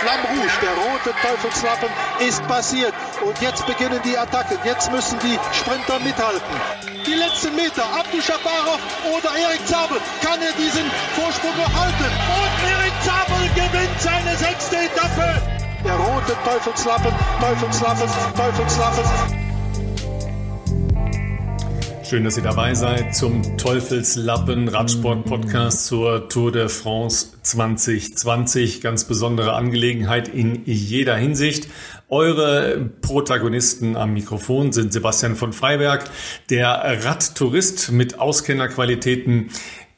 Flamme Rouge, der rote Teufelslappen, ist passiert. Und jetzt beginnen die Attacken. Jetzt müssen die Sprinter mithalten. Die letzten Meter, Abdu Shabarov oder Erik Zabel, kann er diesen Vorsprung noch halten? Und Erik Zabel gewinnt seine sechste Etappe. Der rote Teufelslappen, Teufelslappen, Teufelslappen. Schön, dass ihr dabei seid zum Teufelslappen Radsport Podcast zur Tour de France 2020. Ganz besondere Angelegenheit in jeder Hinsicht. Eure Protagonisten am Mikrofon sind Sebastian von Freiberg, der Radtourist mit Auskennerqualitäten,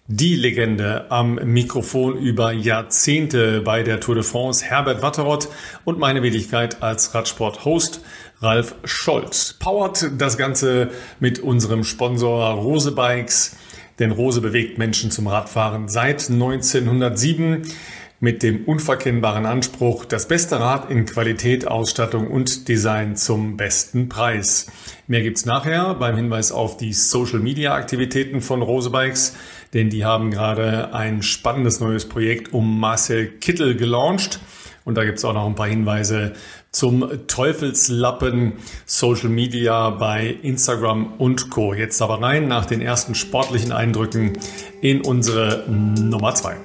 die Legende am Mikrofon über Jahrzehnte bei der Tour de France, Herbert Watterott und meine Wenigkeit als Radsport-Host Ralf Scholz. Powert das Ganze mit unserem Sponsor Rose Bikes, denn Rose bewegt Menschen zum Radfahren seit 1907 mit dem unverkennbaren Anspruch, das beste Rad in Qualität, Ausstattung und Design zum besten Preis. Mehr gibt's nachher beim Hinweis auf die Social Media Aktivitäten von Rose Bikes, denn die haben gerade ein spannendes neues Projekt um Marcel Kittel gelauncht. Und da gibt's auch noch ein paar Hinweise zum Teufelslappen Social Media bei Instagram und Co. Jetzt aber rein nach den ersten sportlichen Eindrücken in unsere Nummer zwei.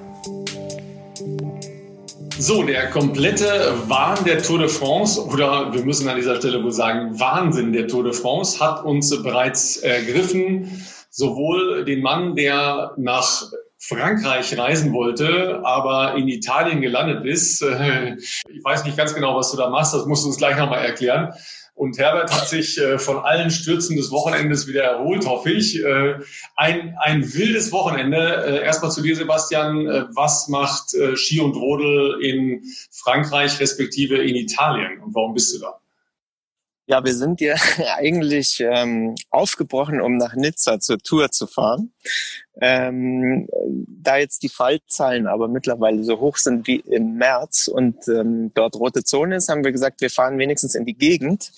So, der komplette Wahn der Tour de France, oder wir müssen an dieser Stelle wohl sagen, Wahnsinn der Tour de France, hat uns bereits ergriffen. Sowohl den Mann, der nach Frankreich reisen wollte, aber in Italien gelandet ist. Ich weiß nicht ganz genau, was du da machst, das musst du uns gleich nochmal erklären. Und Herbert hat sich äh, von allen Stürzen des Wochenendes wieder erholt, hoffe ich. Äh, ein, ein wildes Wochenende. Äh, erstmal zu dir, Sebastian. Was macht Ski und Rodel in Frankreich respektive in Italien und warum bist du da? Ja, wir sind ja eigentlich ähm, aufgebrochen, um nach Nizza zur Tour zu fahren. Ähm, da jetzt die Fallzahlen aber mittlerweile so hoch sind wie im März und ähm, dort rote Zone ist, haben wir gesagt, wir fahren wenigstens in die Gegend,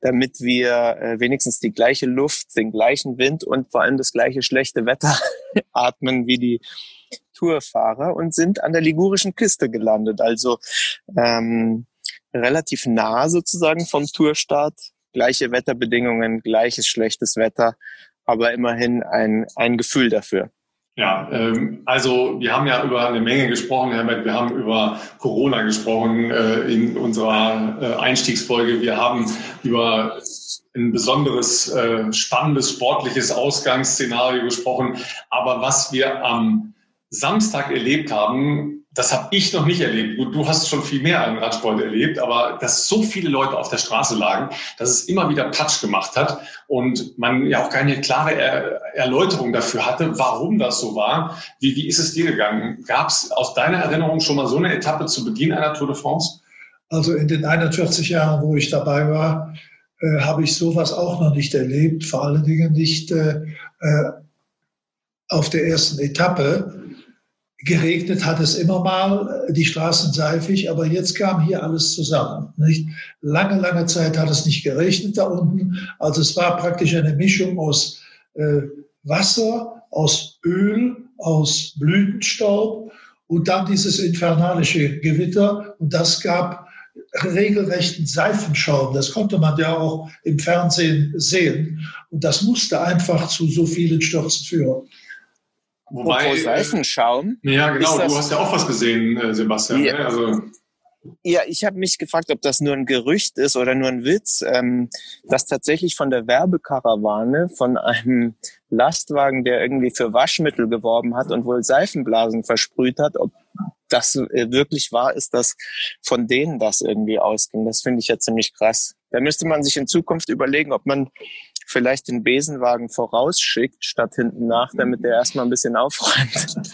damit wir äh, wenigstens die gleiche Luft, den gleichen Wind und vor allem das gleiche schlechte Wetter atmen wie die Tourfahrer und sind an der ligurischen Küste gelandet. Also ähm, relativ nah sozusagen vom Tourstart. Gleiche Wetterbedingungen, gleiches schlechtes Wetter, aber immerhin ein, ein Gefühl dafür. Ja, ähm, also wir haben ja über eine Menge gesprochen, Herbert. Wir haben über Corona gesprochen äh, in unserer äh, Einstiegsfolge. Wir haben über ein besonderes, äh, spannendes sportliches Ausgangsszenario gesprochen. Aber was wir am Samstag erlebt haben, das habe ich noch nicht erlebt. Gut, du hast schon viel mehr an Radsport erlebt, aber dass so viele Leute auf der Straße lagen, dass es immer wieder Patsch gemacht hat und man ja auch keine klare er Erläuterung dafür hatte, warum das so war. Wie, wie ist es dir gegangen? Gab es aus deiner Erinnerung schon mal so eine Etappe zu Beginn einer Tour de France? Also in den 41 Jahren, wo ich dabei war, äh, habe ich sowas auch noch nicht erlebt. Vor allen Dingen nicht äh, äh auf der ersten Etappe Geregnet hat es immer mal, die Straßen seifig, aber jetzt kam hier alles zusammen. Nicht? Lange, lange Zeit hat es nicht geregnet da unten. Also es war praktisch eine Mischung aus äh, Wasser, aus Öl, aus Blütenstaub und dann dieses infernalische Gewitter. Und das gab regelrechten Seifenschaum. Das konnte man ja auch im Fernsehen sehen. Und das musste einfach zu so vielen Stürzen führen. Wobei, Seifenschaum. Ja, genau. du hast ja auch was gesehen, äh, Sebastian. Ja, ne? also. ja ich habe mich gefragt, ob das nur ein Gerücht ist oder nur ein Witz, ähm, dass tatsächlich von der Werbekarawane von einem Lastwagen, der irgendwie für Waschmittel geworben hat und wohl Seifenblasen versprüht hat, ob das äh, wirklich wahr ist, dass von denen das irgendwie ausging. Das finde ich ja ziemlich krass. Da müsste man sich in Zukunft überlegen, ob man vielleicht den Besenwagen vorausschickt, statt hinten nach, damit der erstmal ein bisschen aufräumt.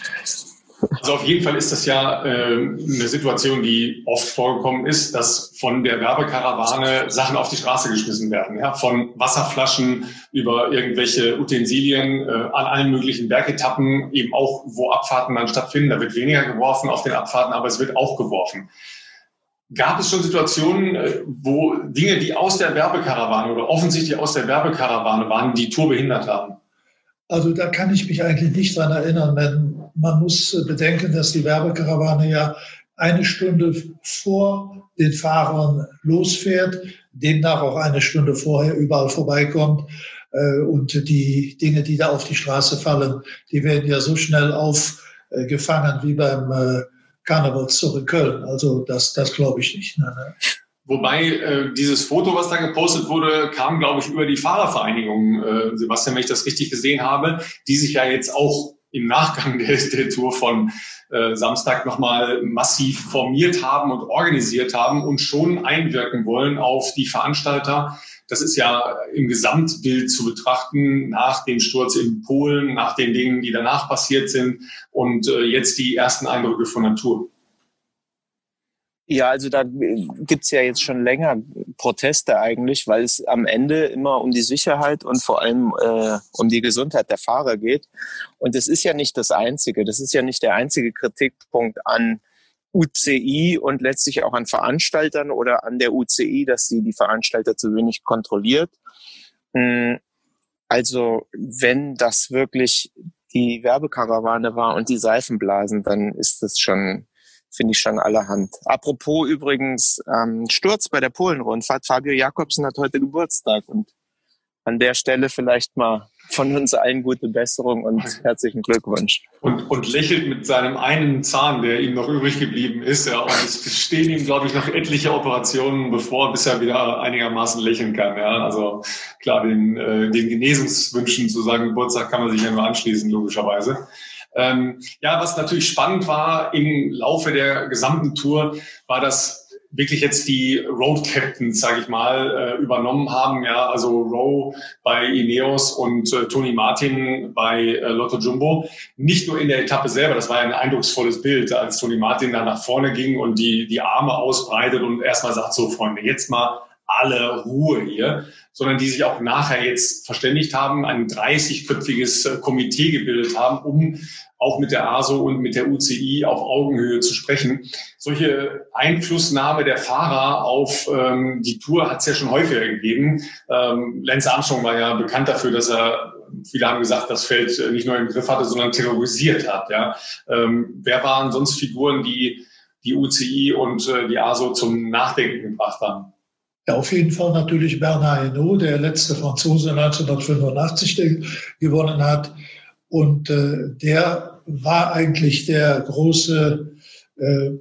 Also auf jeden Fall ist das ja äh, eine Situation, die oft vorgekommen ist, dass von der Werbekarawane Sachen auf die Straße geschmissen werden. Ja? Von Wasserflaschen über irgendwelche Utensilien äh, an allen möglichen Bergetappen, eben auch wo Abfahrten dann stattfinden. Da wird weniger geworfen auf den Abfahrten, aber es wird auch geworfen. Gab es schon Situationen, äh, wo Dinge, die aus der Werbekarawane oder offensichtlich aus der Werbekarawane waren, die Tour behindert haben? Also da kann ich mich eigentlich nicht dran erinnern. Man, man muss bedenken, dass die Werbekarawane ja eine Stunde vor den Fahrern losfährt, demnach auch eine Stunde vorher überall vorbeikommt. Äh, und die Dinge, die da auf die Straße fallen, die werden ja so schnell aufgefangen wie beim äh, Karnevalszug in Köln. Also das, das glaube ich nicht. Nein. Wobei äh, dieses Foto, was da gepostet wurde, kam, glaube ich, über die Fahrervereinigung, äh, Sebastian, wenn ich das richtig gesehen habe, die sich ja jetzt auch im Nachgang der, der Tour von äh, Samstag nochmal massiv formiert haben und organisiert haben und schon einwirken wollen auf die Veranstalter. Das ist ja im Gesamtbild zu betrachten nach dem Sturz in Polen, nach den Dingen, die danach passiert sind und äh, jetzt die ersten Eindrücke von Tour. Ja, also da gibt's ja jetzt schon länger Proteste eigentlich, weil es am Ende immer um die Sicherheit und vor allem äh, um die Gesundheit der Fahrer geht. Und das ist ja nicht das Einzige. Das ist ja nicht der einzige Kritikpunkt an UCI und letztlich auch an Veranstaltern oder an der UCI, dass sie die Veranstalter zu wenig kontrolliert. Hm, also wenn das wirklich die Werbekarawane war und die Seifenblasen, dann ist das schon finde ich schon allerhand. Apropos übrigens ähm, Sturz bei der Polenrundfahrt. Fabio Jakobsen hat heute Geburtstag und an der Stelle vielleicht mal von uns allen gute Besserung und herzlichen Glückwunsch. Und, und lächelt mit seinem einen Zahn, der ihm noch übrig geblieben ist. Ja, und es stehen ihm, glaube ich, noch etliche Operationen bevor, bis er wieder einigermaßen lächeln kann. Ja, also klar, den, äh, den Genesungswünschen zu seinem Geburtstag kann man sich ja nur anschließen, logischerweise. Ähm, ja, was natürlich spannend war im Laufe der gesamten Tour, war, dass wirklich jetzt die Road Captains, sage ich mal, äh, übernommen haben. Ja, also Rowe bei Ineos und äh, Tony Martin bei äh, Lotto Jumbo. Nicht nur in der Etappe selber, das war ein eindrucksvolles Bild, als Tony Martin da nach vorne ging und die, die Arme ausbreitet und erstmal sagt, so Freunde, jetzt mal alle Ruhe hier, sondern die sich auch nachher jetzt verständigt haben, ein 30-köpfiges äh, Komitee gebildet haben, um auch mit der ASO und mit der UCI auf Augenhöhe zu sprechen. Solche Einflussnahme der Fahrer auf ähm, die Tour hat es ja schon häufiger gegeben. Ähm, Lance Armstrong war ja bekannt dafür, dass er, viele haben gesagt, das Feld äh, nicht nur im Griff hatte, sondern terrorisiert hat. Ja. Ähm, wer waren sonst Figuren, die die UCI und äh, die ASO zum Nachdenken gebracht haben? Ja, auf jeden Fall natürlich Bernard Hinault, der letzte Franzose 1985 gewonnen hat. Und äh, der war eigentlich der große äh,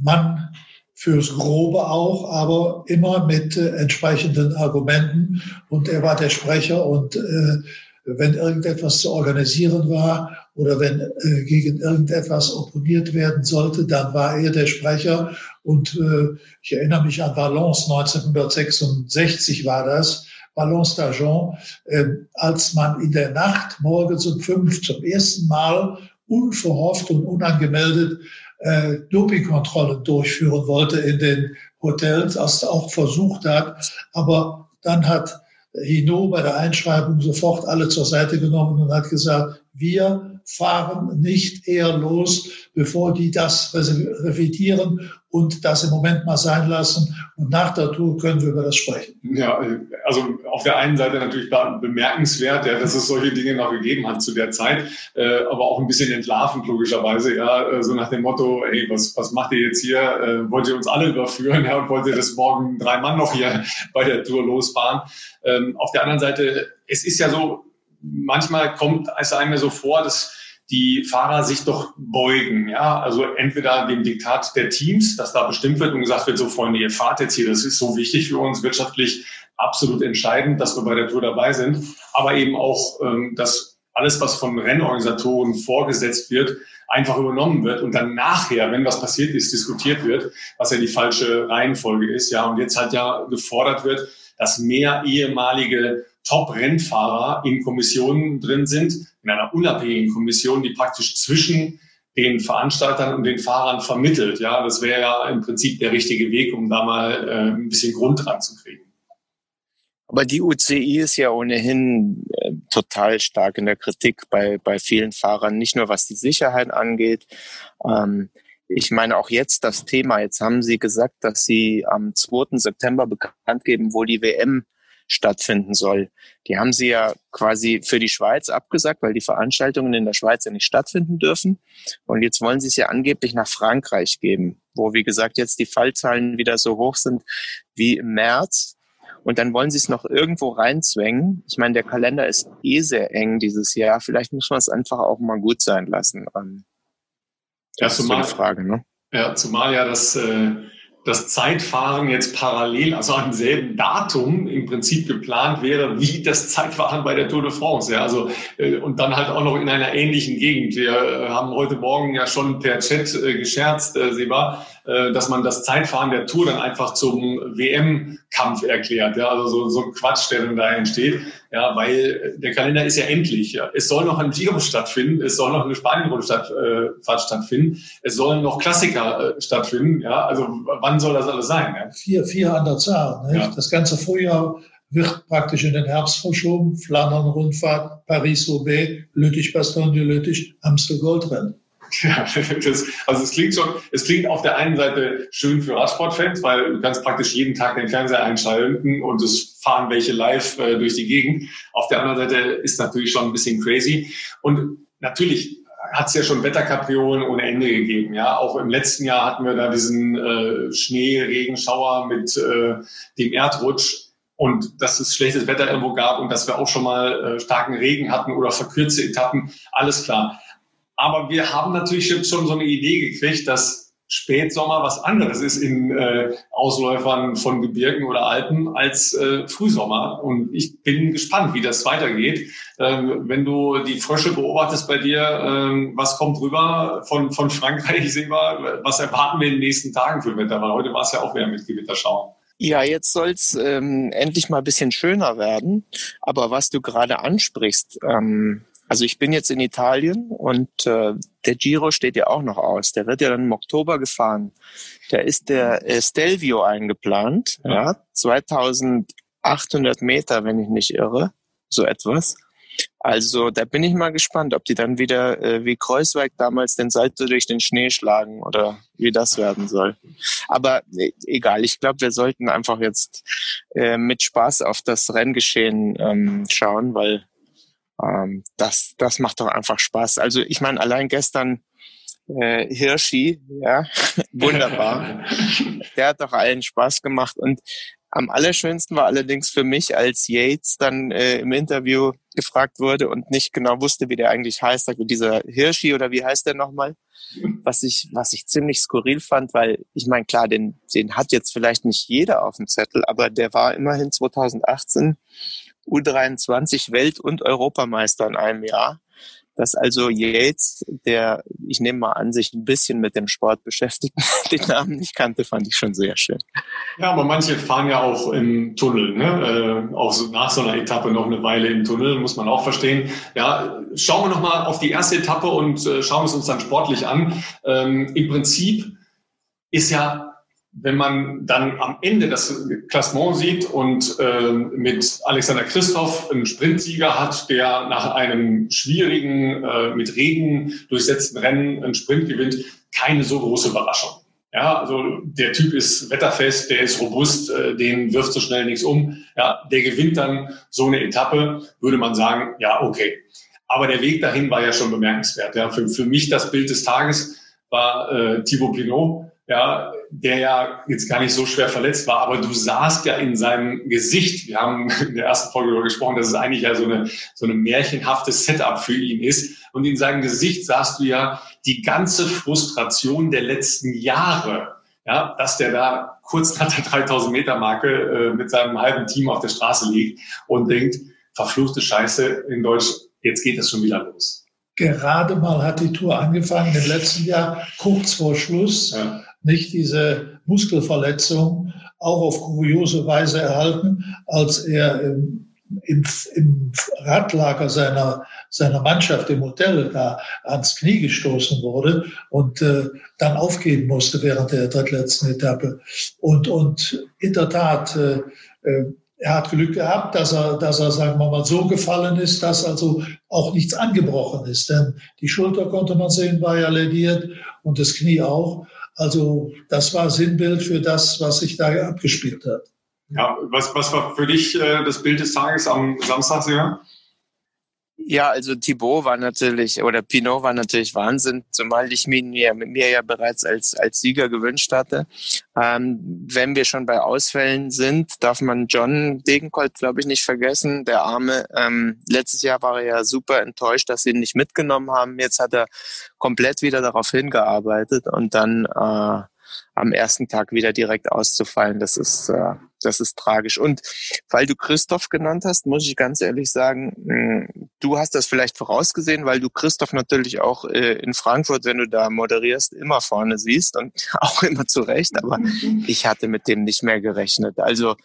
Mann fürs Grobe auch, aber immer mit äh, entsprechenden Argumenten. Und er war der Sprecher. Und äh, wenn irgendetwas zu organisieren war oder wenn äh, gegen irgendetwas opponiert werden sollte, dann war er der Sprecher. Und äh, ich erinnere mich an Valence 1966 war das Ballons d'Argent, äh, als man in der Nacht morgens um fünf zum ersten Mal unverhofft und unangemeldet äh, Dopingkontrollen durchführen wollte in den Hotels, als auch versucht hat. Aber dann hat Hino bei der Einschreibung sofort alle zur Seite genommen und hat gesagt, wir fahren nicht eher los, bevor die das revidieren und das im Moment mal sein lassen. Und nach der Tour können wir über das sprechen. Ja, also auf der einen Seite natürlich bemerkenswert, ja, dass es solche Dinge noch gegeben hat zu der Zeit, äh, aber auch ein bisschen entlarvend logischerweise, ja, äh, so nach dem Motto, hey, was, was macht ihr jetzt hier? Äh, wollt ihr uns alle überführen? Ja, und wollt ihr das morgen drei Mann noch hier bei der Tour losfahren? Ähm, auf der anderen Seite, es ist ja so, manchmal kommt es einem so vor, dass die Fahrer sich doch beugen. Ja, also entweder dem Diktat der Teams, dass da bestimmt wird und gesagt wird, so Freunde, ihr fahrt jetzt hier, das ist so wichtig für uns, wirtschaftlich absolut entscheidend, dass wir bei der Tour dabei sind, aber eben auch, ähm, dass alles, was von Rennorganisatoren vorgesetzt wird, einfach übernommen wird und dann nachher, wenn was passiert ist, diskutiert wird, was ja die falsche Reihenfolge ist. Ja, und jetzt halt ja gefordert wird, dass mehr ehemalige Top-Rennfahrer in Kommissionen drin sind, in einer unabhängigen Kommission, die praktisch zwischen den Veranstaltern und den Fahrern vermittelt. Ja, das wäre ja im Prinzip der richtige Weg, um da mal äh, ein bisschen Grund dran zu kriegen. Aber die UCI ist ja ohnehin äh, total stark in der Kritik bei, bei vielen Fahrern, nicht nur was die Sicherheit angeht. Ähm, ich meine auch jetzt das Thema, jetzt haben Sie gesagt, dass Sie am 2. September bekannt geben, wo die WM stattfinden soll. Die haben sie ja quasi für die Schweiz abgesagt, weil die Veranstaltungen in der Schweiz ja nicht stattfinden dürfen. Und jetzt wollen sie es ja angeblich nach Frankreich geben, wo, wie gesagt, jetzt die Fallzahlen wieder so hoch sind wie im März. Und dann wollen sie es noch irgendwo reinzwängen. Ich meine, der Kalender ist eh sehr eng dieses Jahr. Vielleicht muss man es einfach auch mal gut sein lassen. Ähm, das ja, ist so die Frage, ne? Ja, zumal ja das äh, das Zeitfahren jetzt parallel, also am selben Datum im Prinzip geplant wäre, wie das Zeitfahren bei der Tour de France. Ja, also, äh, und dann halt auch noch in einer ähnlichen Gegend. Wir äh, haben heute Morgen ja schon per Chat äh, gescherzt, äh, Seba, dass man das Zeitfahren der Tour dann einfach zum WM-Kampf erklärt. Ja, also so, so ein Quatsch, der dann da entsteht. Ja, weil der Kalender ist ja endlich. Ja. Es soll noch ein Giro stattfinden, es soll noch eine Spanien-Rundfahrt äh, stattfinden, es sollen noch Klassiker äh, stattfinden. Ja, also wann soll das alles sein? Ja? Vier, vier an der Zahl. Nicht? Ja. Das ganze Frühjahr wird praktisch in den Herbst verschoben. Flandern-Rundfahrt, Paris-Roubaix, Lüttich-Bastogne, Lüttich, Amstel-Goldrennen. Ja, das, also es klingt schon, es klingt auf der einen Seite schön für Radsportfans, weil du kannst praktisch jeden Tag den Fernseher einschalten und es fahren welche live äh, durch die Gegend. Auf der anderen Seite ist natürlich schon ein bisschen crazy. Und natürlich hat es ja schon Wetterkapriolen ohne Ende gegeben. Ja, auch im letzten Jahr hatten wir da diesen äh, Schnee, Regenschauer mit äh, dem Erdrutsch und dass es schlechtes Wetter irgendwo gab und dass wir auch schon mal äh, starken Regen hatten oder verkürzte Etappen, alles klar. Aber wir haben natürlich schon so eine Idee gekriegt, dass Spätsommer was anderes ist in äh, Ausläufern von Gebirgen oder Alpen als äh, Frühsommer. Und ich bin gespannt, wie das weitergeht. Ähm, wenn du die Frösche beobachtest bei dir, ähm, was kommt rüber von, von Frankreich, Seba? Was erwarten wir in den nächsten Tagen für Wetter? Weil heute war es ja auch wieder mit Gewitterschauen. Ja, jetzt soll's ähm, endlich mal ein bisschen schöner werden. Aber was du gerade ansprichst, ähm, also ich bin jetzt in Italien und äh, der Giro steht ja auch noch aus. Der wird ja dann im Oktober gefahren. Da ist der äh, Stelvio eingeplant, ja. ja, 2800 Meter, wenn ich nicht irre, so etwas. Also da bin ich mal gespannt, ob die dann wieder äh, wie Kreuzweig damals den Salto durch den Schnee schlagen oder wie das werden soll. Aber äh, egal, ich glaube, wir sollten einfach jetzt äh, mit Spaß auf das Renngeschehen ähm, schauen, weil ähm, das, das macht doch einfach Spaß. Also ich meine, allein gestern äh, Hirschi, ja, wunderbar. Der hat doch allen Spaß gemacht und am allerschönsten war allerdings für mich, als Yates dann äh, im Interview gefragt wurde und nicht genau wusste, wie der eigentlich heißt, also dieser Hirschi oder wie heißt der nochmal? Was ich, was ich ziemlich skurril fand, weil ich meine, klar, den, den hat jetzt vielleicht nicht jeder auf dem Zettel, aber der war immerhin 2018 U23 Welt- und Europameister in einem Jahr. Dass also Yates, der, ich nehme mal an, sich ein bisschen mit dem Sport beschäftigt, den Namen nicht kannte, fand ich schon sehr schön. Ja, aber manche fahren ja auch im Tunnel, ne? äh, auch so nach so einer Etappe noch eine Weile im Tunnel, muss man auch verstehen. Ja, schauen wir nochmal auf die erste Etappe und äh, schauen es uns dann sportlich an. Ähm, Im Prinzip ist ja wenn man dann am Ende das Klassement sieht und äh, mit Alexander Christoph einen Sprintsieger hat, der nach einem schwierigen, äh, mit Regen durchsetzten Rennen einen Sprint gewinnt, keine so große Überraschung. Ja, also der Typ ist wetterfest, der ist robust, äh, den wirft so schnell nichts um. Ja, der gewinnt dann so eine Etappe, würde man sagen, ja, okay. Aber der Weg dahin war ja schon bemerkenswert. Ja, für, für mich das Bild des Tages war äh, Thibaut Pinot, ja, der ja jetzt gar nicht so schwer verletzt war, aber du sahst ja in seinem Gesicht, wir haben in der ersten Folge darüber gesprochen, dass es eigentlich ja so eine, so eine märchenhafte Setup für ihn ist. Und in seinem Gesicht sahst du ja die ganze Frustration der letzten Jahre, ja, dass der da kurz nach der 3000 Meter Marke äh, mit seinem halben Team auf der Straße liegt und denkt, verfluchte Scheiße in Deutsch, jetzt geht es schon wieder los. Gerade mal hat die Tour angefangen im letzten Jahr, kurz vor Schluss. Ja nicht diese Muskelverletzung auch auf kuriose Weise erhalten, als er im, im, im Radlager seiner, seiner Mannschaft im Hotel da ans Knie gestoßen wurde und äh, dann aufgeben musste während der drittletzten Etappe. Und, und in der Tat, äh, äh er hat Glück gehabt, dass er, dass er, sagen wir mal, so gefallen ist, dass also auch nichts angebrochen ist. Denn die Schulter konnte man sehen, war ja lediert und das Knie auch. Also das war Sinnbild für das, was sich da abgespielt hat. Ja, was, was war für dich äh, das Bild des Tages am Samstag, ja? Ja, also Thibaut war natürlich, oder Pinot war natürlich Wahnsinn, zumal ich mir, mir ja bereits als, als Sieger gewünscht hatte. Ähm, wenn wir schon bei Ausfällen sind, darf man John Degenkolb, glaube ich, nicht vergessen. Der Arme, ähm, letztes Jahr war er ja super enttäuscht, dass sie ihn nicht mitgenommen haben. Jetzt hat er komplett wieder darauf hingearbeitet und dann äh, am ersten Tag wieder direkt auszufallen, das ist, äh, das ist tragisch. Und weil du Christoph genannt hast, muss ich ganz ehrlich sagen, hm, du hast das vielleicht vorausgesehen, weil du Christoph natürlich auch äh, in Frankfurt, wenn du da moderierst, immer vorne siehst und auch immer zurecht. Aber ich hatte mit dem nicht mehr gerechnet. Also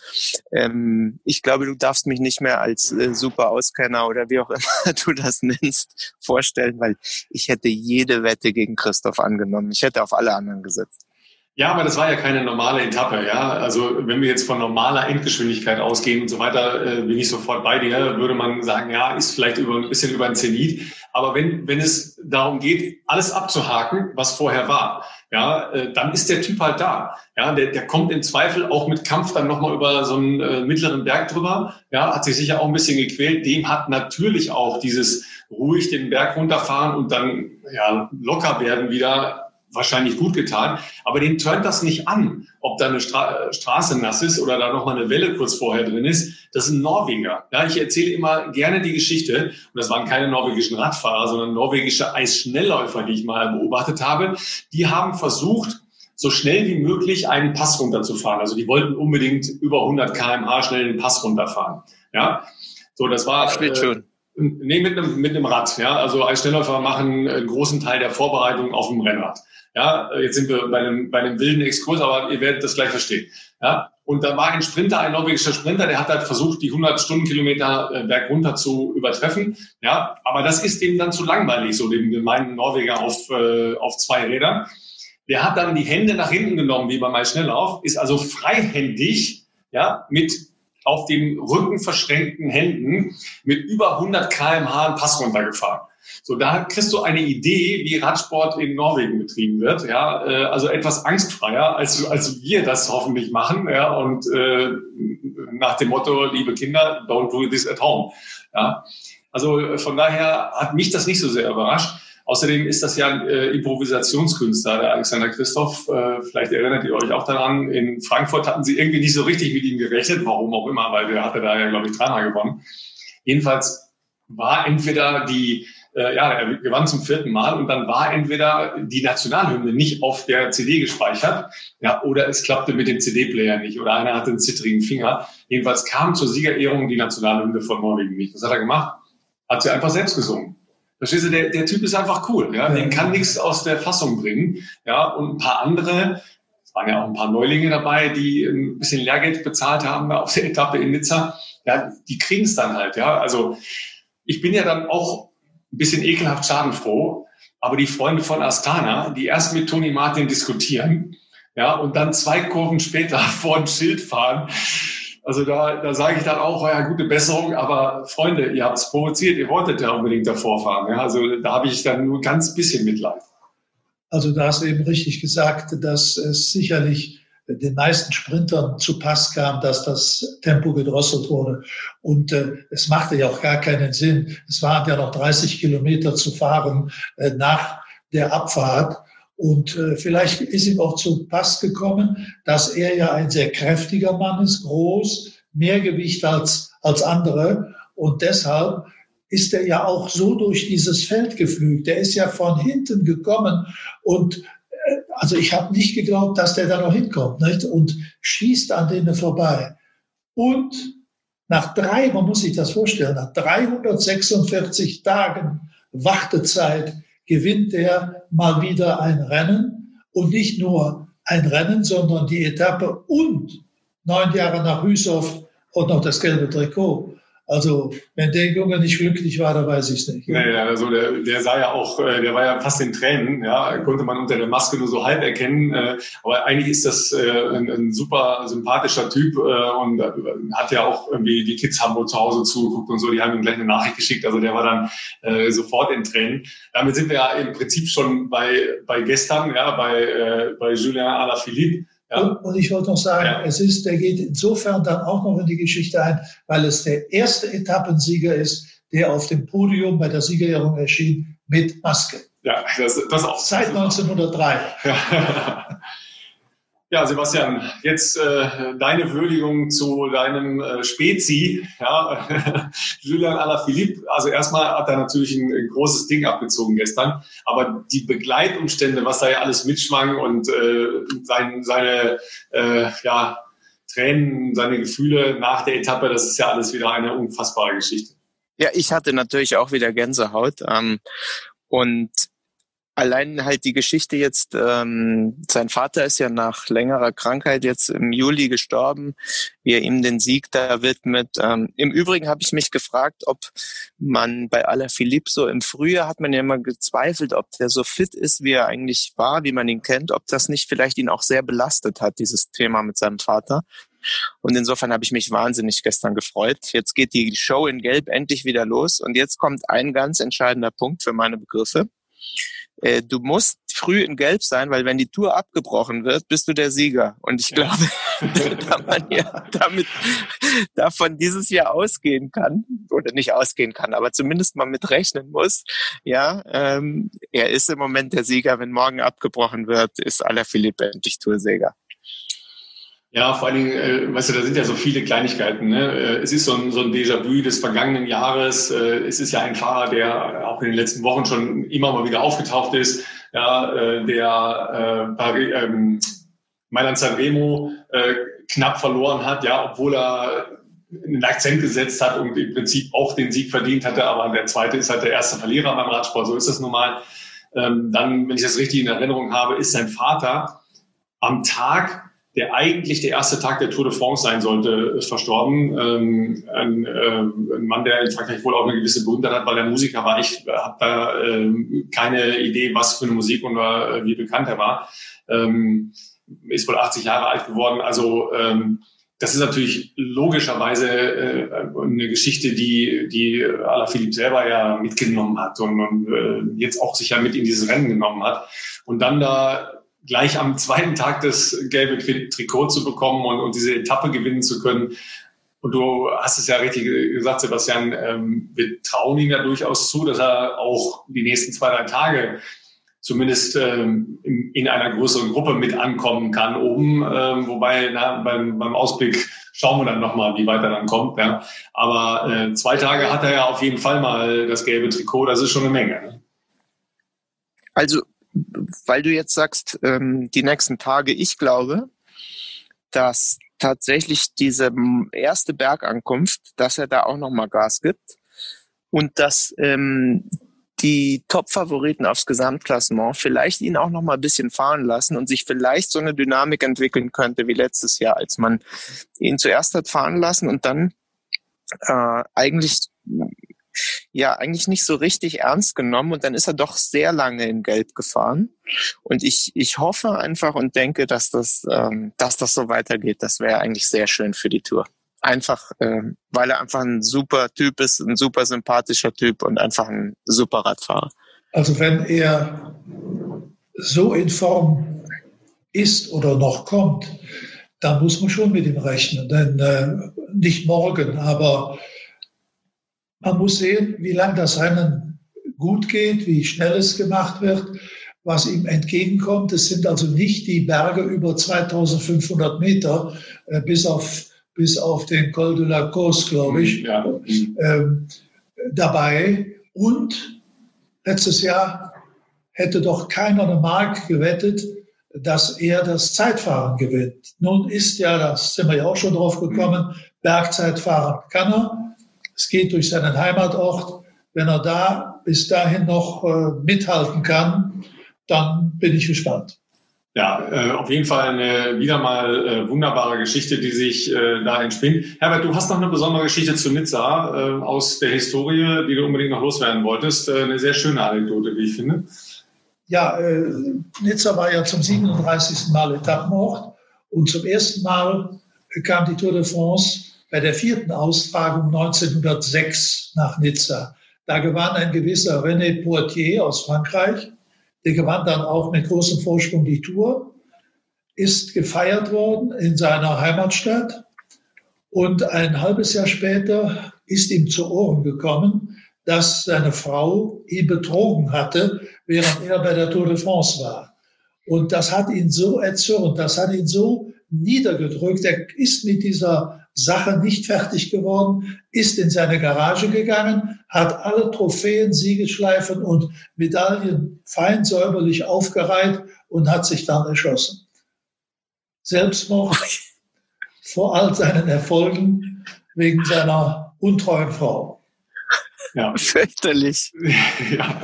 ähm, ich glaube, du darfst mich nicht mehr als äh, super Auskenner oder wie auch immer du das nennst, vorstellen, weil ich hätte jede Wette gegen Christoph angenommen. Ich hätte auf alle anderen gesetzt. Ja, aber das war ja keine normale Etappe, ja. Also wenn wir jetzt von normaler Endgeschwindigkeit ausgehen und so weiter, äh, bin ich sofort bei dir, würde man sagen, ja, ist vielleicht über, ein bisschen über ein Zenit. Aber wenn, wenn es darum geht, alles abzuhaken, was vorher war, ja, äh, dann ist der Typ halt da. Ja, der, der kommt im Zweifel auch mit Kampf dann nochmal über so einen äh, mittleren Berg drüber. Ja, hat sich sicher auch ein bisschen gequält. Dem hat natürlich auch dieses ruhig den Berg runterfahren und dann ja locker werden wieder wahrscheinlich gut getan, aber den turnt das nicht an, ob da eine Stra Straße nass ist oder da noch mal eine Welle kurz vorher drin ist. Das ein Norweger. Ja, ich erzähle immer gerne die Geschichte, und das waren keine norwegischen Radfahrer, sondern norwegische Eisschnellläufer, die ich mal beobachtet habe. Die haben versucht, so schnell wie möglich einen Pass runterzufahren. Also die wollten unbedingt über 100 kmh schnell den Pass runterfahren. Ja, so das war. Steht äh, schon. Nee, mit einem, mit einem Rad. Ja, also Eisschnellläufer machen einen großen Teil der Vorbereitung auf dem Rennrad. Ja, jetzt sind wir bei einem, bei einem wilden Exkurs, aber ihr werdet das gleich verstehen. Ja, und da war ein Sprinter, ein norwegischer Sprinter, der hat halt versucht, die 100 Stundenkilometer äh, berg runter zu übertreffen. Ja, aber das ist dem dann zu langweilig, so dem gemeinen Norweger auf, äh, auf zwei Rädern. Der hat dann die Hände nach hinten genommen, wie beim Eisschnelllauf, ist also freihändig, ja, mit auf den Rücken verschränkten Händen mit über 100 kmh einen Pass runtergefahren. So, da kriegst du eine Idee, wie Radsport in Norwegen betrieben wird. Ja, äh, also etwas angstfreier, als, als wir das hoffentlich machen. Ja, und äh, nach dem Motto, liebe Kinder, don't do this at home. Ja, also von daher hat mich das nicht so sehr überrascht. Außerdem ist das ja ein äh, Improvisationskünstler, der Alexander Christoph. Äh, vielleicht erinnert ihr euch auch daran. In Frankfurt hatten sie irgendwie nicht so richtig mit ihm gerechnet, warum auch immer, weil der hatte da ja, glaube ich, dreimal gewonnen. Jedenfalls war entweder die äh, ja, er gewann zum vierten Mal und dann war entweder die Nationalhymne nicht auf der CD gespeichert, ja, oder es klappte mit dem CD-Player nicht oder einer hatte einen zittrigen Finger. Jedenfalls kam zur Siegerehrung die Nationalhymne von Norwegen nicht. Was hat er gemacht? Hat sie einfach selbst gesungen. Verstehst du, der, der Typ ist einfach cool, ja, den kann nichts aus der Fassung bringen, ja, und ein paar andere, es waren ja auch ein paar Neulinge dabei, die ein bisschen Lehrgeld bezahlt haben auf der Etappe in Nizza, ja, die kriegen es dann halt, ja, also ich bin ja dann auch ein bisschen ekelhaft schadenfroh. Aber die Freunde von Astana, die erst mit Toni Martin diskutieren, ja, und dann zwei Kurven später vor ein Schild fahren. Also da, da sage ich dann auch, ja, gute Besserung, aber Freunde, ihr habt es provoziert, ihr wolltet ja unbedingt davor fahren. Ja, also da habe ich dann nur ganz bisschen Mitleid. Also da hast du eben richtig gesagt, dass es sicherlich den meisten Sprintern zu Pass kam, dass das Tempo gedrosselt wurde. Und äh, es machte ja auch gar keinen Sinn. Es waren ja noch 30 Kilometer zu fahren äh, nach der Abfahrt. Und äh, vielleicht ist ihm auch zu Pass gekommen, dass er ja ein sehr kräftiger Mann ist, groß, mehr Gewicht als, als andere. Und deshalb ist er ja auch so durch dieses Feld geflügt. Der ist ja von hinten gekommen und also ich habe nicht geglaubt, dass der da noch hinkommt nicht? und schießt an denen vorbei. Und nach drei, man muss sich das vorstellen, nach 346 Tagen Wartezeit gewinnt er mal wieder ein Rennen und nicht nur ein Rennen, sondern die Etappe und neun Jahre nach Hüshoff und noch das gelbe Trikot. Also, wenn der Junge nicht glücklich war, dann weiß ich es nicht. Ja also der, der sah ja auch, äh, der war ja fast in Tränen, ja, konnte man unter der Maske nur so halb erkennen. Äh, aber eigentlich ist das äh, ein, ein super sympathischer Typ und hat ja auch irgendwie die Kids haben wohl zu Hause zugeguckt und so, die haben ihm gleich eine Nachricht geschickt. Also der war dann sofort in Tränen. Damit sind wir ja im Prinzip schon bei, bei gestern, ja, bei, bei Julien Alaphilippe Ja. Und, und, ich wollte noch sagen, ja. es ist, der geht insofern dann auch noch in die Geschichte ein, weil es der erste Etappensieger ist, der auf dem Podium bei der Siegerehrung erschien mit Maske. Ja, das, das auch. Seit 1903. Ja. Ja, Sebastian, jetzt äh, deine Würdigung zu deinem äh, Spezi, ja, Julian Alaphilippe. Also erstmal hat er natürlich ein, ein, großes Ding abgezogen gestern, aber die Begleitumstände, was da ja alles mitschwang und äh, sein, seine äh, ja, Tränen, seine Gefühle nach der Etappe, das ist ja alles wieder eine unfassbare Geschichte. Ja, ich hatte natürlich auch wieder Gänsehaut. Ähm, und allein halt die Geschichte jetzt, ähm, sein Vater ist ja nach längerer Krankheit jetzt im Juli gestorben, wie er ihm den Sieg da widmet. Ähm, Im Übrigen habe ich mich gefragt, ob man bei Alaphilippe so im Frühjahr hat man ja immer gezweifelt, ob der so fit ist, wie er eigentlich war, wie man ihn kennt, ob das nicht vielleicht ihn auch sehr belastet hat, dieses Thema mit seinem Vater. Und insofern habe ich mich wahnsinnig gestern gefreut. Jetzt geht die Show in Gelb endlich wieder los. Und jetzt kommt ein ganz entscheidender Punkt für meine Begriffe. Äh, du musst früh in Gelb sein, weil wenn die Tour abgebrochen wird, bist du der Sieger. Und ich glaube, da man ja damit davon dieses Jahr ausgehen kann, oder nicht ausgehen kann, aber zumindest mal mit rechnen muss, ja, ähm, er ist im Moment der Sieger. Wenn morgen abgebrochen wird, ist aller Philipp endlich Toursieger. Ja, vor allen Dingen, äh, weißt du, da sind ja so viele Kleinigkeiten. Ne? Äh, es ist so ein, so ein Déjà-vu des vergangenen Jahres. Äh, es ist ja ein Fahrer, der auch in den letzten Wochen schon immer mal wieder aufgetaucht ist. Ja, äh, der äh, Paris, ähm, Mailand Sanremo äh, knapp verloren hat, ja, obwohl er einen Akzent gesetzt hat und im Prinzip auch den Sieg verdient hatte. Aber der zweite ist halt der erste Verlierer beim Radsport. So ist das normal. Ähm, dann, wenn ich das richtig in Erinnerung habe, ist sein Vater am Tag der eigentlich der erste Tag der Tour de France sein sollte, ist verstorben. Ähm, ein, äh, ein Mann, der in Frankreich wohl auch eine gewisse Berühmtheit hat, weil er Musiker war. Ich habe da äh, keine Idee, was für eine Musik oder äh, wie bekannt er war. Ähm, ist wohl 80 Jahre alt geworden. Also ähm, das ist natürlich logischerweise äh, eine Geschichte, die, die Alaphilippe selber ja mitgenommen hat und, und äh, jetzt auch sich ja mit in dieses Rennen genommen hat. Und dann da gleich am zweiten Tag das gelbe Trikot zu bekommen und, und diese Etappe gewinnen zu können. Und du hast es ja richtig gesagt, Sebastian, ähm, wir trauen ihm ja durchaus zu, dass er auch die nächsten zwei, drei Tage zumindest ähm, in, in, einer größeren Gruppe mit ankommen kann oben. Ähm, wobei na, beim, beim Ausblick schauen wir dann nochmal, wie weit er dann kommt. Ja. Aber äh, zwei Tage hat er ja auf jeden Fall mal das gelbe Trikot, das ist schon eine Menge. Ne? Also weil du jetzt sagst, ähm, die nächsten Tage, ich glaube, dass tatsächlich diese erste Bergankunft, dass er da auch nochmal Gas gibt und dass ähm, die Top-Favoriten aufs Gesamtklassement vielleicht ihn auch noch mal ein bisschen fahren lassen und sich vielleicht so eine Dynamik entwickeln könnte wie letztes Jahr, als man ihn zuerst hat fahren lassen und dann äh, eigentlich ja eigentlich nicht so richtig ernst genommen und dann ist er doch sehr lange in Gelb gefahren. Und ich, ich hoffe einfach und denke, dass das, ähm, dass das so weitergeht. Das wäre eigentlich sehr schön für die Tour. Einfach, ähm, weil er einfach ein super Typ ist, ein super sympathischer Typ und einfach ein super Radfahrer. Also wenn er so in Form ist oder noch kommt, dann muss man schon mit ihm rechnen. Denn äh, nicht morgen, aber man muss sehen, wie lange das Rennen gut geht, wie schnell es gemacht wird, was ihm entgegenkommt. Es sind also nicht die Berge über 2500 Meter äh, bis, auf, bis auf den Col de la Cause, glaube ich, ja. ähm, dabei. Und letztes Jahr hätte doch keiner eine Mark gewettet, dass er das Zeitfahren gewinnt. Nun ist ja, das sind wir ja auch schon drauf gekommen, Bergzeitfahren kann er. Es geht durch seinen Heimatort. Wenn er da bis dahin noch äh, mithalten kann, dann bin ich gespannt. Ja, äh, auf jeden Fall eine wieder mal äh, wunderbare Geschichte, die sich äh, da entspinnt. Herbert, du hast noch eine besondere Geschichte zu Nizza äh, aus der Historie, die du unbedingt noch loswerden wolltest. Äh, eine sehr schöne Anekdote, wie ich finde. Ja, äh, Nizza war ja zum 37. Mal Etappenort und zum ersten Mal kam die Tour de France bei der vierten Austragung 1906 nach Nizza. Da gewann ein gewisser René Poitier aus Frankreich. Der gewann dann auch mit großem Vorsprung die Tour. ist gefeiert worden in seiner Heimatstadt. Und ein halbes Jahr später ist ihm zu Ohren gekommen, dass seine Frau ihn betrogen hatte, während er bei der Tour de France war. Und das hat ihn so erzürnt, das hat ihn so niedergedrückt. Er ist mit dieser Sache nicht fertig geworden, ist in seine Garage gegangen, hat alle Trophäen, Siegesschleifen und Medaillen fein säuberlich aufgereiht und hat sich dann erschossen. Selbstmord vor all seinen Erfolgen wegen seiner untreuen Frau. Ja. Fürchterlich. ja.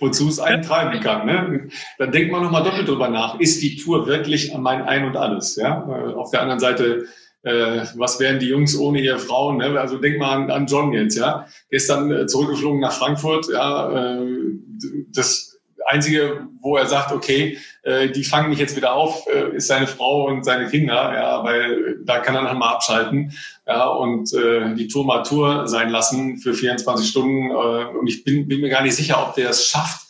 Wozu es einen treiben kann. Ne? Dann denkt man nochmal doppelt drüber nach. Ist die Tour wirklich mein Ein und Alles? Ja? Auf der anderen Seite, äh, was wären die Jungs ohne ihre Frauen? Ne? Also denk mal an, an John jetzt. Ja? Gestern äh, zurückgeflogen nach Frankfurt. Ja? Äh, das Einzige, wo er sagt, okay, äh, die fangen mich jetzt wieder auf, äh, ist seine Frau und seine Kinder, ja, weil da kann er dann mal abschalten ja, und äh, die Tour mal Tour sein lassen für 24 Stunden. Äh, und ich bin, bin mir gar nicht sicher, ob der es schafft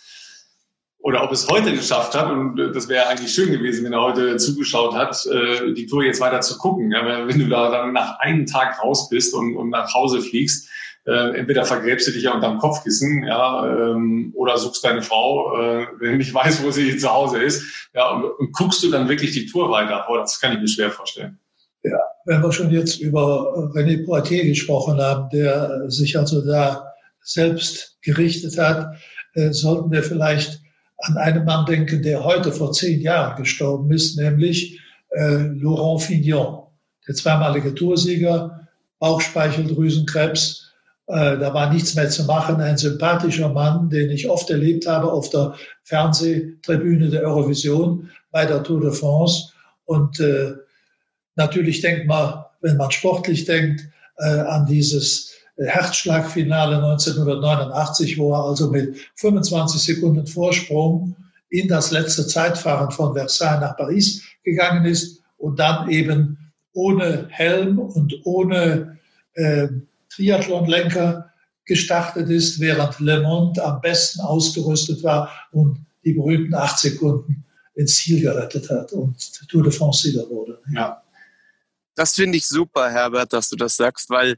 oder ob es heute geschafft hat. Und äh, das wäre eigentlich schön gewesen, wenn er heute zugeschaut hat, äh, die Tour jetzt weiter zu gucken. Ja, wenn du da dann nach einem Tag raus bist und, und nach Hause fliegst, äh, entweder vergräbst du dich ja unterm Kopfkissen, ja, ähm, oder suchst deine Frau, äh, wenn du nicht weißt, wo sie zu Hause ist, ja, und, und guckst du dann wirklich die Tour weiter. Oh, das kann ich mir schwer vorstellen. Ja, wenn wir schon jetzt über René Poitier gesprochen haben, der sich also da selbst gerichtet hat, äh, sollten wir vielleicht an einen Mann denken, der heute vor zehn Jahren gestorben ist, nämlich äh, Laurent Fignon, der zweimalige Toursieger, Bauchspeicheldrüsenkrebs, äh, da war nichts mehr zu machen. Ein sympathischer Mann, den ich oft erlebt habe auf der Fernsehtribüne der Eurovision bei der Tour de France. Und äh, natürlich denkt man, wenn man sportlich denkt, äh, an dieses Herzschlagfinale 1989, wo er also mit 25 Sekunden Vorsprung in das letzte Zeitfahren von Versailles nach Paris gegangen ist und dann eben ohne Helm und ohne äh, Triathlonlenker gestartet ist, während Le Monde am besten ausgerüstet war und die berühmten acht Sekunden ins Ziel gerettet hat und Tour de France Sieger wurde. Ja. Das finde ich super, Herbert, dass du das sagst, weil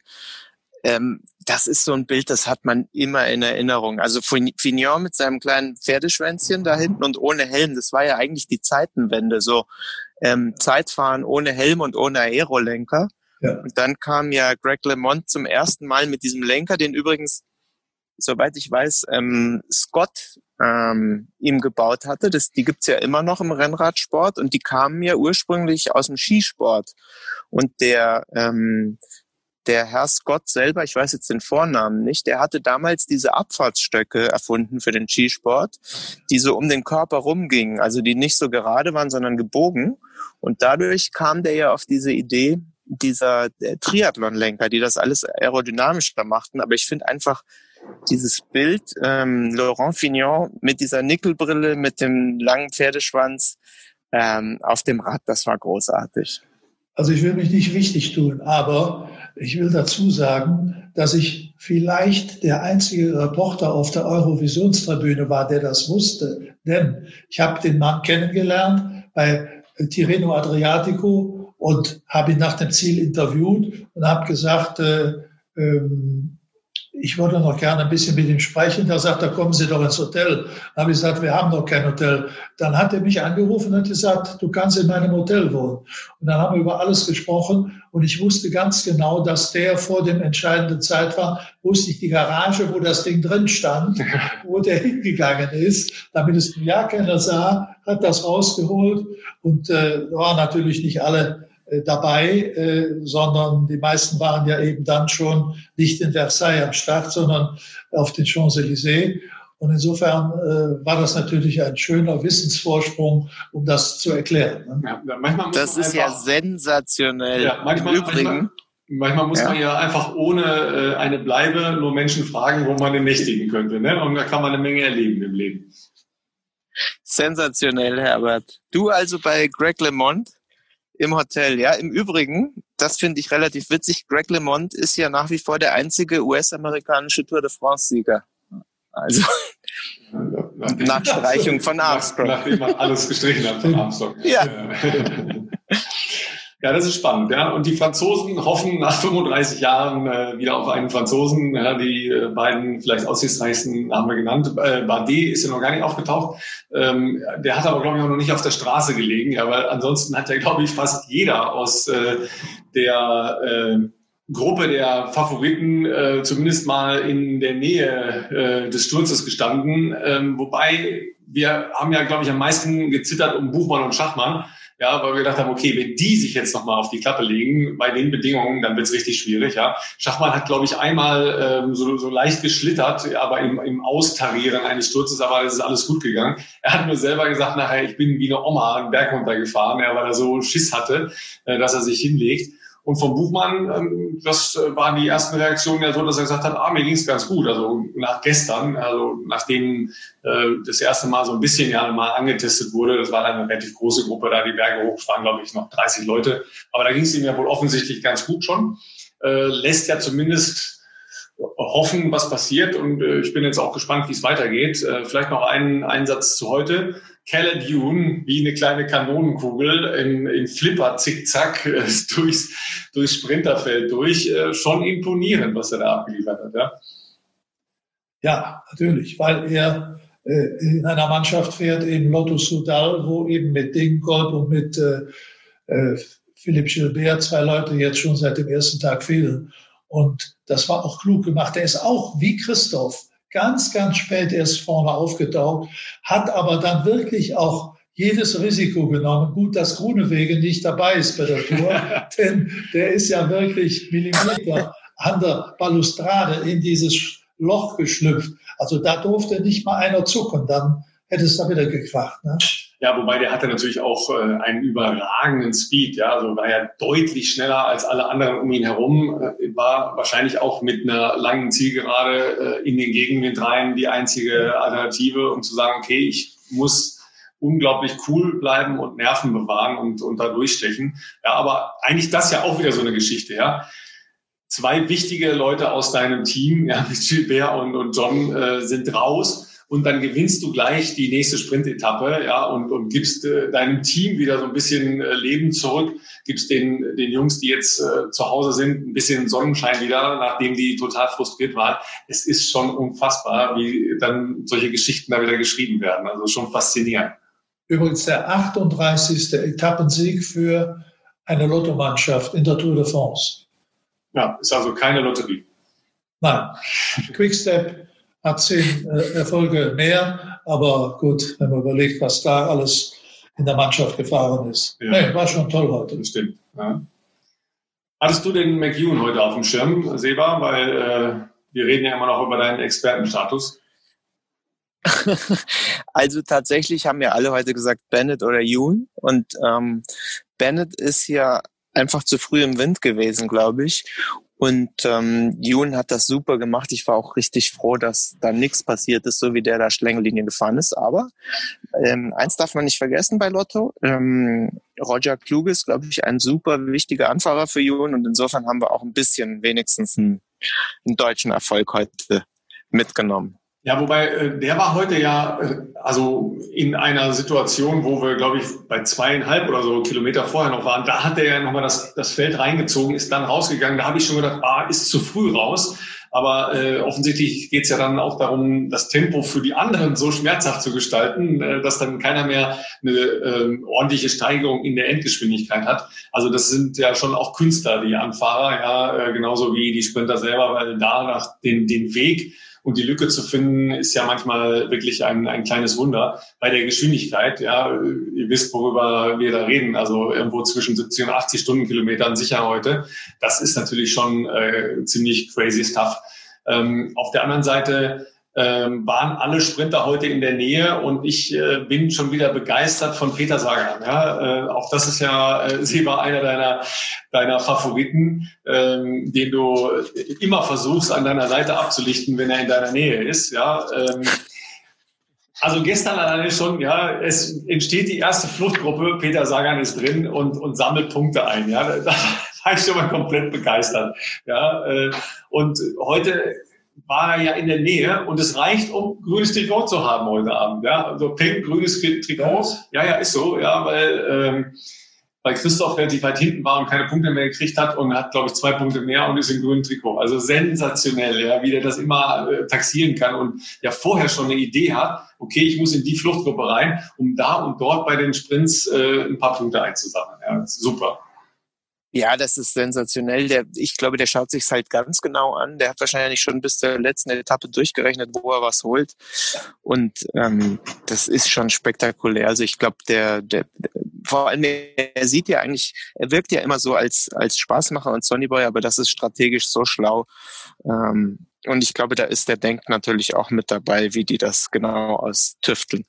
ähm, das ist so ein Bild, das hat man immer in Erinnerung. Also Fignon mit seinem kleinen Pferdeschwänzchen da hinten und ohne Helm, das war ja eigentlich die Zeitenwende, so ähm, Zeitfahren ohne Helm und ohne Aerolenker. Ja. Und dann kam ja Greg LeMond zum ersten Mal mit diesem Lenker, den übrigens, soweit ich weiß, ähm, Scott ähm, ihm gebaut hatte. Das, die gibt's ja immer noch im Rennradsport und die kamen ja ursprünglich aus dem Skisport. Und der, ähm, der Herr Scott selber, ich weiß jetzt den Vornamen nicht, der hatte damals diese Abfahrtsstöcke erfunden für den Skisport, die so um den Körper rumgingen, also die nicht so gerade waren, sondern gebogen. Und dadurch kam der ja auf diese Idee, dieser äh, Triathlon-Lenker, die das alles aerodynamischer machten. Aber ich finde einfach dieses Bild, ähm, Laurent Fignon mit dieser Nickelbrille, mit dem langen Pferdeschwanz ähm, auf dem Rad, das war großartig. Also ich will mich nicht wichtig tun, aber ich will dazu sagen, dass ich vielleicht der einzige Reporter auf der Eurovisionstribüne war, der das wusste. Denn ich habe den Mann kennengelernt bei Tirreno Adriatico und habe ihn nach dem Ziel interviewt und habe gesagt, äh, ähm, ich würde noch gerne ein bisschen mit ihm sprechen. Da sagt er, kommen Sie doch ins Hotel. Dann habe ich gesagt, wir haben noch kein Hotel. Dann hat er mich angerufen und gesagt, du kannst in meinem Hotel wohnen. Und dann haben wir über alles gesprochen und ich wusste ganz genau, dass der vor dem entscheidenden Zeit war, wusste ich die Garage, wo das Ding drin stand, wo der hingegangen ist, damit es ja keiner sah, hat das rausgeholt und äh, waren natürlich nicht alle dabei, äh, sondern die meisten waren ja eben dann schon nicht in Versailles am Start, sondern auf den Champs-Élysées. Und insofern äh, war das natürlich ein schöner Wissensvorsprung, um das zu erklären. Ne? Ja, das ist einfach, ja sensationell. Ja, manchmal, Im Übrigen. Manchmal, manchmal muss ja. man ja einfach ohne äh, eine Bleibe nur Menschen fragen, wo man den nächtigen könnte. Ne? Und da kann man eine Menge erleben im Leben. Sensationell, Herbert. Du also bei Greg LeMond? Im Hotel. Ja, im Übrigen, das finde ich relativ witzig. Greg LeMond ist ja nach wie vor der einzige US-amerikanische Tour de France-Sieger. Also. Nachstreichung von Armstrong. Nach, nachdem man alles gestrichen hat von Armstrong. Ja. Ja, das ist spannend. Ja. Und die Franzosen hoffen nach 35 Jahren äh, wieder auf einen Franzosen. Ja, die äh, beiden vielleicht aussichtsreichsten haben wir genannt. Äh, Bardet ist ja noch gar nicht aufgetaucht. Ähm, der hat aber, glaube ich, auch noch nicht auf der Straße gelegen. Weil ansonsten hat ja, glaube ich, fast jeder aus äh, der äh, Gruppe der Favoriten äh, zumindest mal in der Nähe äh, des Sturzes gestanden. Ähm, wobei wir haben ja, glaube ich, am meisten gezittert um Buchmann und Schachmann. Ja, weil wir gedacht haben, okay, wenn die sich jetzt nochmal auf die Klappe legen, bei den Bedingungen, dann wird es richtig schwierig. Ja. Schachmann hat, glaube ich, einmal ähm, so, so leicht geschlittert, aber im, im Austarieren eines Sturzes, aber es ist alles gut gegangen. Er hat nur selber gesagt, nachher, ich bin wie eine Oma einen Berg runtergefahren, ja, weil er so Schiss hatte, äh, dass er sich hinlegt. Und vom Buchmann, ähm, das äh, waren die ersten Reaktionen ja so, dass er gesagt hat, ah, mir ging es ganz gut. Also nach gestern, also nachdem äh, das erste Mal so ein bisschen ja mal angetestet wurde, das war dann eine relativ große Gruppe, da die Berge hoch waren, glaube ich, noch 30 Leute. Aber da ging es ihm ja wohl offensichtlich ganz gut schon. Äh, lässt ja zumindest hoffen, was passiert. Und äh, ich bin jetzt auch gespannt, wie es weitergeht. Äh, vielleicht noch einen Einsatz zu heute. Caleb Dune wie eine kleine Kanonenkugel in, in Flipper zickzack äh, durchs, durchs Sprinterfeld durch. Äh, schon imponierend, was er da abgeliefert hat. Ja, ja natürlich, weil er äh, in einer Mannschaft fährt, eben Lotto Sudal, wo eben mit Dingold und mit äh, Philipp Gilbert zwei Leute jetzt schon seit dem ersten Tag fehlen. Und das war auch klug gemacht. Er ist auch wie Christoph ganz, ganz spät erst vorne aufgetaucht, hat aber dann wirklich auch jedes Risiko genommen. Gut, dass Grunewege nicht dabei ist bei der Tour, denn der ist ja wirklich Millimeter an der Balustrade in dieses Loch geschlüpft. Also da durfte nicht mal einer zucken, dann hätte es da wieder gekracht. Ne? Ja, wobei der hatte natürlich auch äh, einen überragenden Speed, ja, also war ja deutlich schneller als alle anderen um ihn herum, äh, war wahrscheinlich auch mit einer langen Zielgerade äh, in den Gegenwind rein die einzige Alternative, um zu sagen, okay, ich muss unglaublich cool bleiben und Nerven bewahren und, und da durchstechen. Ja, aber eigentlich das ja auch wieder so eine Geschichte, ja. Zwei wichtige Leute aus deinem Team, ja, Gilbert und, und John, äh, sind raus und dann gewinnst du gleich die nächste Sprintetappe, ja, und, und gibst äh, deinem Team wieder so ein bisschen äh, Leben zurück, gibst den, den Jungs, die jetzt äh, zu Hause sind, ein bisschen Sonnenschein wieder, nachdem die total frustriert waren. Es ist schon unfassbar, wie dann solche Geschichten da wieder geschrieben werden. Also schon faszinierend. Übrigens der 38. Etappensieg für eine Lottomannschaft in der Tour de France. Ja, ist also keine Lotterie. Nein. Quickstep hat zehn äh, Erfolge mehr. Aber gut, wenn man überlegt, was da alles in der Mannschaft gefahren ist. Ja. Nee, war schon toll heute. Das stimmt. Ja. Hattest du den McEwen heute auf dem Schirm, Seba? Weil äh, wir reden ja immer noch über deinen Expertenstatus. Also tatsächlich haben ja alle heute gesagt Bennett oder Ewan. Und ähm, Bennett ist ja einfach zu früh im Wind gewesen, glaube ich. Und ähm, Jun hat das super gemacht. Ich war auch richtig froh, dass da nichts passiert ist, so wie der da Schlängellinie gefahren ist. Aber ähm, eins darf man nicht vergessen bei Lotto. Ähm, Roger Klug ist, glaube ich, ein super wichtiger Anfahrer für Jun. Und insofern haben wir auch ein bisschen wenigstens einen, einen deutschen Erfolg heute mitgenommen. Ja, wobei äh, der war heute ja äh, also in einer Situation, wo wir, glaube ich, bei zweieinhalb oder so Kilometer vorher noch waren. Da hat er ja nochmal das, das Feld reingezogen, ist dann rausgegangen. Da habe ich schon gedacht, ah, ist zu früh raus. Aber äh, offensichtlich geht es ja dann auch darum, das Tempo für die anderen so schmerzhaft zu gestalten, äh, dass dann keiner mehr eine äh, ordentliche Steigerung in der Endgeschwindigkeit hat. Also das sind ja schon auch Künstler, die Anfahrer, ja, äh, genauso wie die Sprinter selber, weil da nach den, den Weg und die Lücke zu finden, ist ja manchmal wirklich ein, ein kleines Wunder. Bei der Geschwindigkeit, ja, ihr wisst, worüber wir da reden, also irgendwo zwischen 70 und 80 Stundenkilometern sicher heute. Das ist natürlich schon äh, ziemlich crazy stuff. Ähm, auf der anderen Seite ähm, waren alle Sprinter heute in der Nähe und ich äh, bin schon wieder begeistert von Peter Sagan. Ja? Äh, auch das ist ja, äh, sie war einer deiner, deiner Favoriten, ähm, den du immer versuchst, an deiner Seite abzulichten, wenn er in deiner Nähe ist. Ja? Ähm, also gestern alleine schon, ja, es entsteht die erste Fluchtgruppe, Peter Sagan ist drin und, und sammelt Punkte ein. Ja? Da war ich schon mal komplett begeistert. Ja? Äh, und heute war er ja in der Nähe und es reicht, um grünes Trikot zu haben heute Abend. Ja, also pink, grünes Trikot. Ja, ja, ist so, ja, weil, ähm, weil Christoph relativ weit hinten war und keine Punkte mehr gekriegt hat und hat, glaube ich, zwei Punkte mehr und ist im grünen Trikot. Also sensationell, ja, wie der das immer äh, taxieren kann und ja vorher schon eine Idee hat, okay, ich muss in die Fluchtgruppe rein, um da und dort bei den Sprints äh, ein paar Punkte einzusammeln. Ja, super. Ja, das ist sensationell. Der, ich glaube, der schaut sich halt ganz genau an. Der hat wahrscheinlich schon bis zur letzten Etappe durchgerechnet, wo er was holt. Und ähm, das ist schon spektakulär. Also ich glaube, der, der, vor allem, er sieht ja eigentlich, er wirkt ja immer so als, als Spaßmacher und Sonnyboy, aber das ist strategisch so schlau. Ähm, und ich glaube, da ist der Denk natürlich auch mit dabei, wie die das genau austüfteln.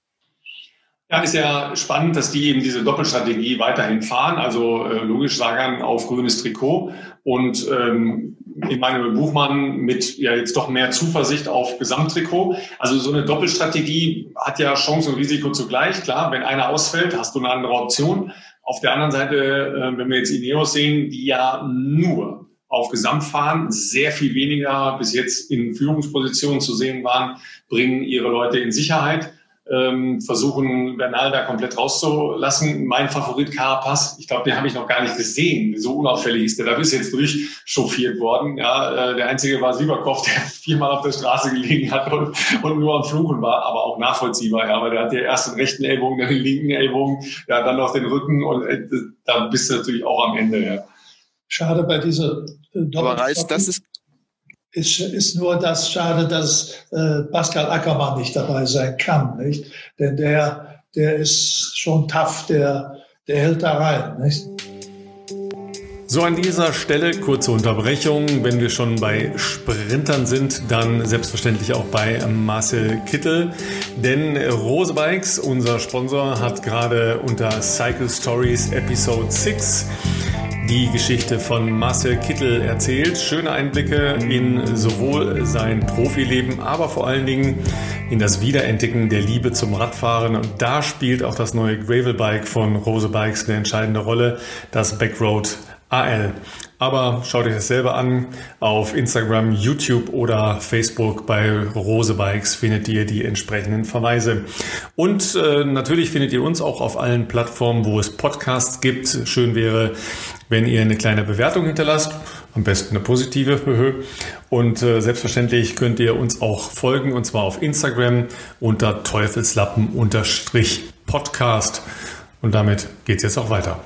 Ja, ist ja spannend, dass die eben diese Doppelstrategie weiterhin fahren. Also äh, logisch sagen auf grünes Trikot und ähm, Emanuel Buchmann mit ja jetzt doch mehr Zuversicht auf Gesamttrikot. Also so eine Doppelstrategie hat ja Chance und Risiko zugleich. Klar, wenn einer ausfällt, hast du eine andere Option. Auf der anderen Seite, äh, wenn wir jetzt Ineos sehen, die ja nur auf Gesamtfahren sehr viel weniger bis jetzt in Führungspositionen zu sehen waren, bringen ihre Leute in Sicherheit ähm, versuchen, Bernal da komplett rauszulassen. Mein Favorit Carapaz, ich glaube, den habe ich noch gar nicht gesehen. So unauffällig ist der. Da ist jetzt durchchauffiert worden. Ja, äh, der einzige war Sieberkopf, der viermal auf der Straße gelegen hat und, und nur am Fluchen war, aber auch nachvollziehbar. Ja, weil der hat ja erst den rechten Ellbogen, dann den linken Ellbogen, ja, dann noch den Rücken und äh, da bist du natürlich auch am Ende. Ja. Schade bei dieser äh, Aber Reis, das ist ist, ist nur das schade, dass äh, Pascal Ackermann nicht dabei sein kann, nicht? Denn der, der ist schon tough, der, der hält da rein, nicht? So, an dieser Stelle kurze Unterbrechung. Wenn wir schon bei Sprintern sind, dann selbstverständlich auch bei Marcel Kittel. Denn Rose Bikes, unser Sponsor, hat gerade unter Cycle Stories Episode 6 die Geschichte von Marcel Kittel erzählt. Schöne Einblicke in sowohl sein Profileben, aber vor allen Dingen in das Wiederentdecken der Liebe zum Radfahren. Und da spielt auch das neue Gravelbike von Rose Bikes eine entscheidende Rolle, das Backroad AL. Aber schaut euch das selber an. Auf Instagram, YouTube oder Facebook bei Rose Bikes findet ihr die entsprechenden Verweise. Und äh, natürlich findet ihr uns auch auf allen Plattformen, wo es Podcasts gibt. Schön wäre, wenn ihr eine kleine Bewertung hinterlasst. Am besten eine positive. Und äh, selbstverständlich könnt ihr uns auch folgen und zwar auf Instagram unter Teufelslappen-Podcast. Und damit geht es jetzt auch weiter.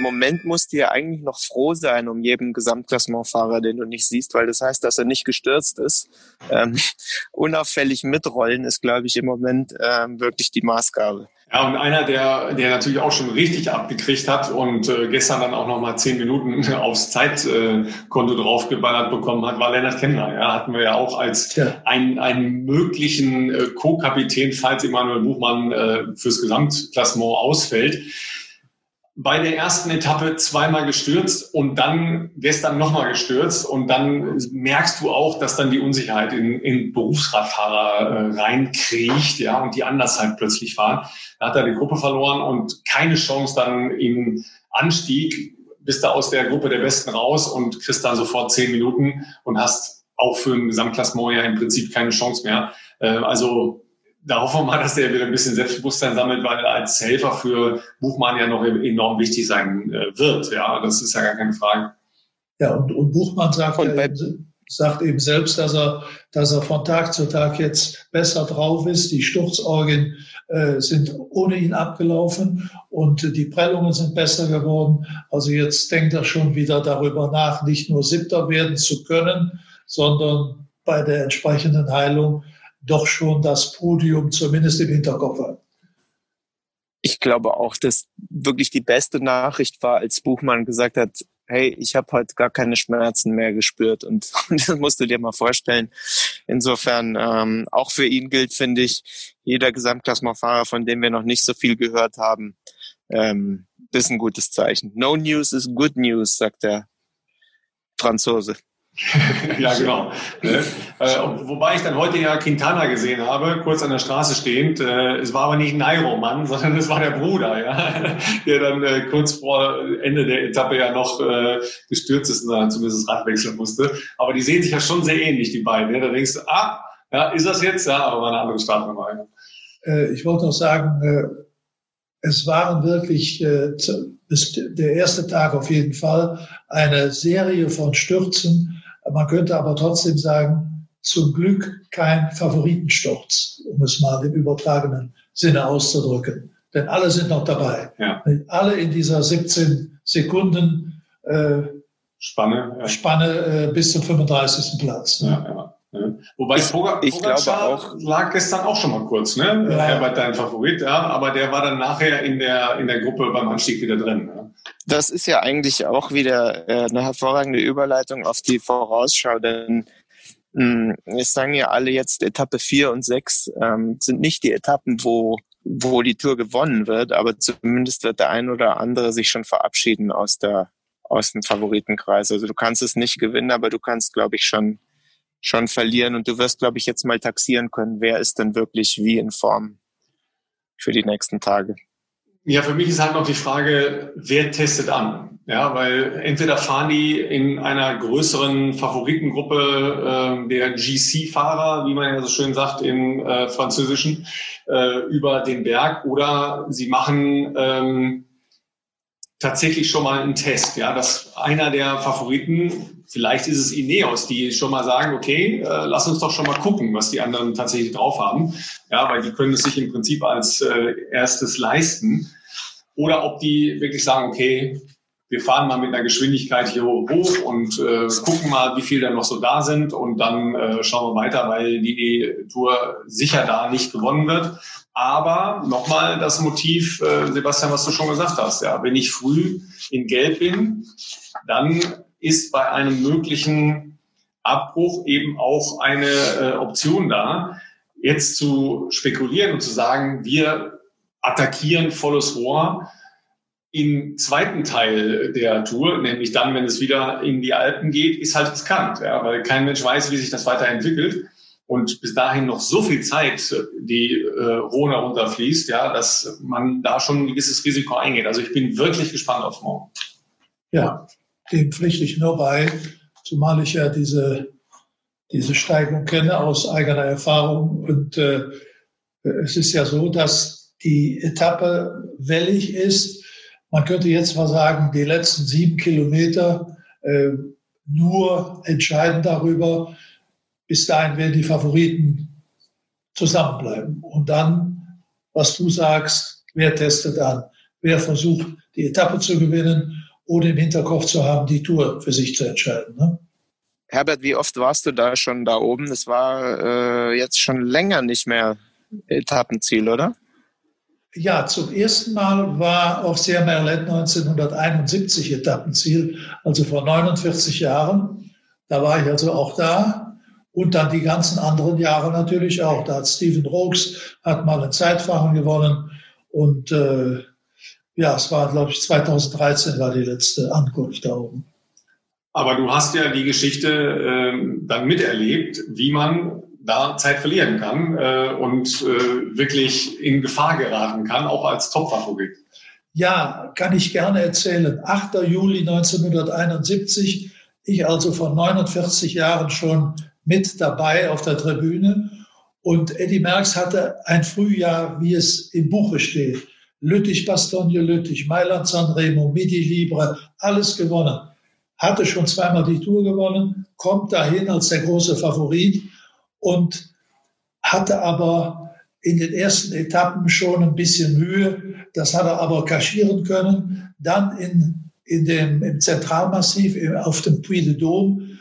Moment musst du ja eigentlich noch froh sein um jeden Gesamtklassementfahrer, den du nicht siehst, weil das heißt, dass er nicht gestürzt ist. Ähm, unauffällig mitrollen ist, glaube ich, im Moment ähm, wirklich die Maßgabe. Ja, und einer, der, der natürlich auch schon richtig abgekriegt hat und äh, gestern dann auch noch mal zehn Minuten aufs Zeitkonto äh, draufgeballert bekommen hat, war Lennart Kemmler. Ja, hatten wir ja auch als ja. einen, einen möglichen äh, Co-Kapitän, falls Emanuel Buchmann äh, fürs Gesamtklassement ausfällt bei der ersten Etappe zweimal gestürzt und dann gestern nochmal gestürzt und dann merkst du auch, dass dann die Unsicherheit in, in Berufsradfahrer äh, reinkriecht, ja, und die anders halt plötzlich fahren. Da hat er die Gruppe verloren und keine Chance dann im Anstieg, bist du aus der Gruppe der Besten raus und kriegst dann sofort zehn Minuten und hast auch für ein Gesamtklassement ja im Prinzip keine Chance mehr. Äh, also da hoffen wir mal, dass der wieder ein bisschen Selbstbewusstsein sammelt, weil er als Helfer für Buchmann ja noch enorm wichtig sein äh, wird. Ja, das ist ja gar keine Frage. Ja, und, und Buchmann sagt, und ja sagt eben selbst, dass er, dass er von Tag zu Tag jetzt besser drauf ist. Die Sturzorgien äh, sind ohne ihn abgelaufen und die Prellungen sind besser geworden. Also jetzt denkt er schon wieder darüber nach, nicht nur Siebter werden zu können, sondern bei der entsprechenden Heilung doch schon das Podium zumindest im Hinterkopf hat. Ich glaube auch, dass wirklich die beste Nachricht war, als Buchmann gesagt hat, hey, ich habe heute gar keine Schmerzen mehr gespürt. Und, das musst du dir mal vorstellen. Insofern, ähm, auch für ihn gilt, finde ich, jeder Gesamtklassementfahrer, von dem wir noch nicht so viel gehört haben, ähm, ist ein gutes Zeichen. No news is good news, sagt der Franzose. ja, genau. Ne? Äh, wobei ich dann heute ja Quintana gesehen habe, kurz an der Straße stehend. Äh, es war aber nicht Nairo Mann, sondern es war der Bruder, ja, der dann äh, kurz vor Ende der Etappe ja noch äh, gestürzt ist und dann zumindest das Rad wechseln musste. Aber die sehen sich ja schon sehr ähnlich, die beiden. Ja? Da denkst du, ah, ja, ist das jetzt? Ja, aber war eine andere Startnummer. Äh, ich wollte noch sagen, äh, es waren wirklich äh, der erste Tag auf jeden Fall eine Serie von Stürzen. Man könnte aber trotzdem sagen, zum Glück kein Favoritensturz, um es mal im übertragenen Sinne auszudrücken. Denn alle sind noch dabei. Ja. Alle in dieser 17 Sekunden äh, Spanne, ja. Spanne äh, bis zum 35. Platz. Ja, ja. Wobei ich, Pogacar ich glaube auch, lag gestern auch schon mal kurz, ne? Ja. Herbert dein Favorit, ja, aber der war dann nachher in der, in der Gruppe beim Anstieg wieder drin. Ne? Das ist ja eigentlich auch wieder äh, eine hervorragende Überleitung auf die Vorausschau, denn mh, hm, es sagen ja alle jetzt Etappe 4 und 6 ähm, sind nicht die Etappen, wo wo die Tour gewonnen wird, aber zumindest wird der ein oder andere sich schon verabschieden aus der aus dem Favoritenkreis. Also du kannst es nicht gewinnen, aber du kannst, glaube ich, schon schon verlieren. Und du wirst, glaube ich, jetzt mal taxieren können, wer ist denn wirklich wie in Form für die nächsten Tage. Ja, für mich ist halt noch die Frage, wer testet an? Ja, weil entweder fahren die in einer größeren Favoritengruppe äh, der GC-Fahrer, wie man ja so schön sagt im äh, Französischen, äh, über den Berg, oder sie machen ähm, tatsächlich schon mal einen Test, ja, dass einer der Favoriten, vielleicht ist es Ineos, die schon mal sagen, okay, äh, lass uns doch schon mal gucken, was die anderen tatsächlich drauf haben, ja, weil die können es sich im Prinzip als äh, erstes leisten. Oder ob die wirklich sagen, okay, wir fahren mal mit einer Geschwindigkeit hier hoch und äh, gucken mal, wie viel da noch so da sind und dann äh, schauen wir weiter, weil die Tour sicher da nicht gewonnen wird. Aber nochmal das Motiv, äh, Sebastian, was du schon gesagt hast. Ja, wenn ich früh in Gelb bin, dann ist bei einem möglichen Abbruch eben auch eine äh, Option da, jetzt zu spekulieren und zu sagen, wir attackieren volles Rohr im zweiten Teil der Tour, nämlich dann, wenn es wieder in die Alpen geht, ist halt riskant, ja, weil kein Mensch weiß, wie sich das weiterentwickelt und bis dahin noch so viel Zeit die äh, Rhone runterfließt, ja, dass man da schon ein gewisses Risiko eingeht. Also ich bin wirklich gespannt auf morgen. Ja, dem pflichte ich nur bei, zumal ich ja diese, diese Steigung kenne aus eigener Erfahrung. Und äh, es ist ja so, dass die Etappe wellig ist. Man könnte jetzt mal sagen, die letzten sieben Kilometer äh, nur entscheiden darüber, bis dahin werden die Favoriten zusammenbleiben. Und dann, was du sagst, wer testet an? Wer versucht, die Etappe zu gewinnen oder im Hinterkopf zu haben, die Tour für sich zu entscheiden. Ne? Herbert, wie oft warst du da schon da oben? Das war äh, jetzt schon länger nicht mehr Etappenziel, oder? Ja, zum ersten Mal war auch Sierra Merlet 1971 Etappenziel, also vor 49 Jahren. Da war ich also auch da. Und dann die ganzen anderen Jahre natürlich auch. Da hat Stephen Rokes hat mal ein Zeitfahren gewonnen. Und äh, ja, es war, glaube ich, 2013 war die letzte Ankunft da oben. Aber du hast ja die Geschichte äh, dann miterlebt, wie man da Zeit verlieren kann äh, und äh, wirklich in Gefahr geraten kann, auch als Topfavorit. Ja, kann ich gerne erzählen. 8. Juli 1971, ich also vor 49 Jahren schon mit dabei auf der Tribüne. Und Eddie Merckx hatte ein Frühjahr, wie es im Buche steht. Lüttich, Bastogne, Lüttich, Mailand, Sanremo, Midi Libre, alles gewonnen. Hatte schon zweimal die Tour gewonnen, kommt dahin als der große Favorit und hatte aber in den ersten Etappen schon ein bisschen Mühe. Das hat er aber kaschieren können. Dann in, in dem, im Zentralmassiv auf dem Puy de Dôme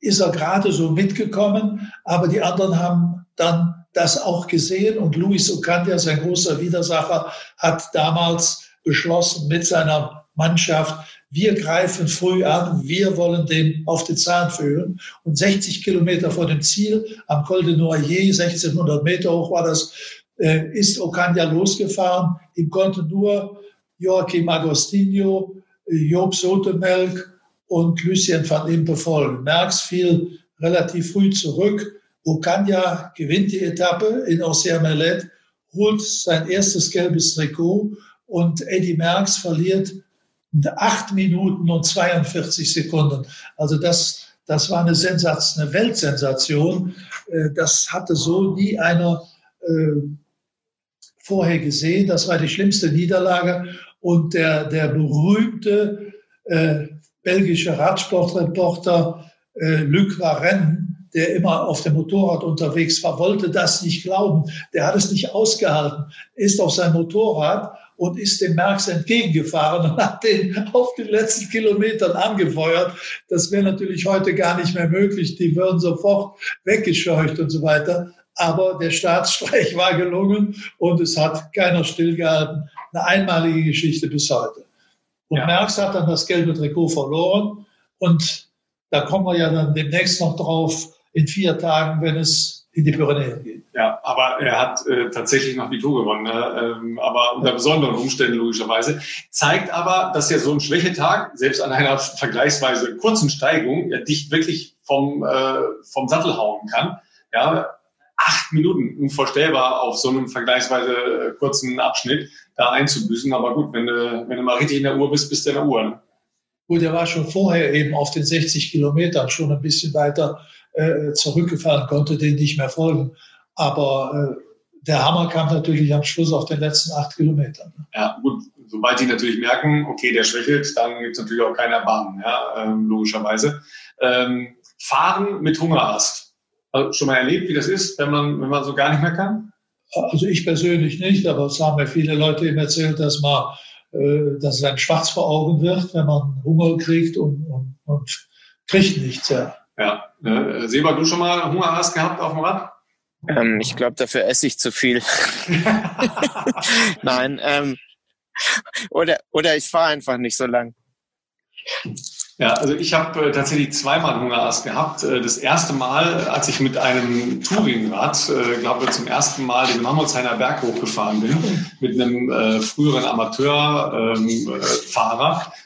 ist er gerade so mitgekommen, aber die anderen haben dann das auch gesehen und Luis Ocandia, sein großer Widersacher, hat damals beschlossen mit seiner Mannschaft, wir greifen früh an, wir wollen dem auf den Zahn fühlen. Und 60 Kilometer vor dem Ziel, am Col de Noyer, 1600 Meter hoch war das, äh, ist Ocandia losgefahren. Ihm konnte nur Joachim Agostinho, Job Sotemelk und Lucien van Impe folgen. Merckx fiel relativ früh zurück. Ocagna gewinnt die Etappe in Mellet, holt sein erstes gelbes Trikot und Eddie Merckx verliert 8 Minuten und 42 Sekunden. Also das, das war eine, Sensation, eine Weltsensation. Äh, das hatte so nie einer äh, vorher gesehen. Das war die schlimmste Niederlage. Und der, der berühmte äh, belgische Radsportreporter Luc Varenne, der immer auf dem Motorrad unterwegs war, wollte das nicht glauben. Der hat es nicht ausgehalten, ist auf sein Motorrad und ist dem Merckx entgegengefahren und hat den auf den letzten Kilometern angefeuert. Das wäre natürlich heute gar nicht mehr möglich. Die würden sofort weggescheucht und so weiter. Aber der Staatsstreich war gelungen und es hat keiner stillgehalten. Eine einmalige Geschichte bis heute. Und ja. Merckx hat dann das gelbe Trikot verloren und da kommen wir ja dann demnächst noch drauf in vier Tagen, wenn es in die Pyrenäen geht. Ja, aber er hat äh, tatsächlich noch die Tour gewonnen, ne? ähm, aber unter besonderen Umständen logischerweise. Zeigt aber, dass ja so ein Schwächetag, selbst an einer vergleichsweise kurzen Steigung, ja dich wirklich vom, äh, vom Sattel hauen kann. Ja, acht Minuten unvorstellbar auf so einem vergleichsweise äh, kurzen Abschnitt da einzubüßen. Aber gut, wenn du, wenn du mal richtig in der Uhr bist, bist du in der Uhr. Ne? Gut, er war schon vorher eben auf den 60 Kilometern schon ein bisschen weiter äh, zurückgefahren, konnte den nicht mehr folgen. Aber äh, der Hammer kam natürlich am Schluss auf den letzten acht Kilometern. Ja, gut, sobald die natürlich merken, okay, der schwächelt, dann gibt es natürlich auch keine Erbarmen, ja, ähm, logischerweise. Ähm, fahren mit Hungerast. Also schon mal erlebt, wie das ist, wenn man, wenn man so gar nicht mehr kann? Also ich persönlich nicht, aber es haben mir viele Leute eben erzählt, dass man äh, dass es einem schwarz vor Augen wird, wenn man Hunger kriegt und, und, und kriegt nichts. Ja. Ja. Äh, Seba, du schon mal Hunger hast gehabt auf dem Rad? Ähm, ich glaube, dafür esse ich zu viel. Nein, ähm, oder, oder ich fahre einfach nicht so lang. Ja, also ich habe äh, tatsächlich zweimal Hungerast gehabt. Äh, das erste Mal, als ich mit einem Touringrad, äh, glaube zum ersten Mal den Mammutshainer Berg hochgefahren bin, mit einem äh, früheren Amateurfahrer. Ähm,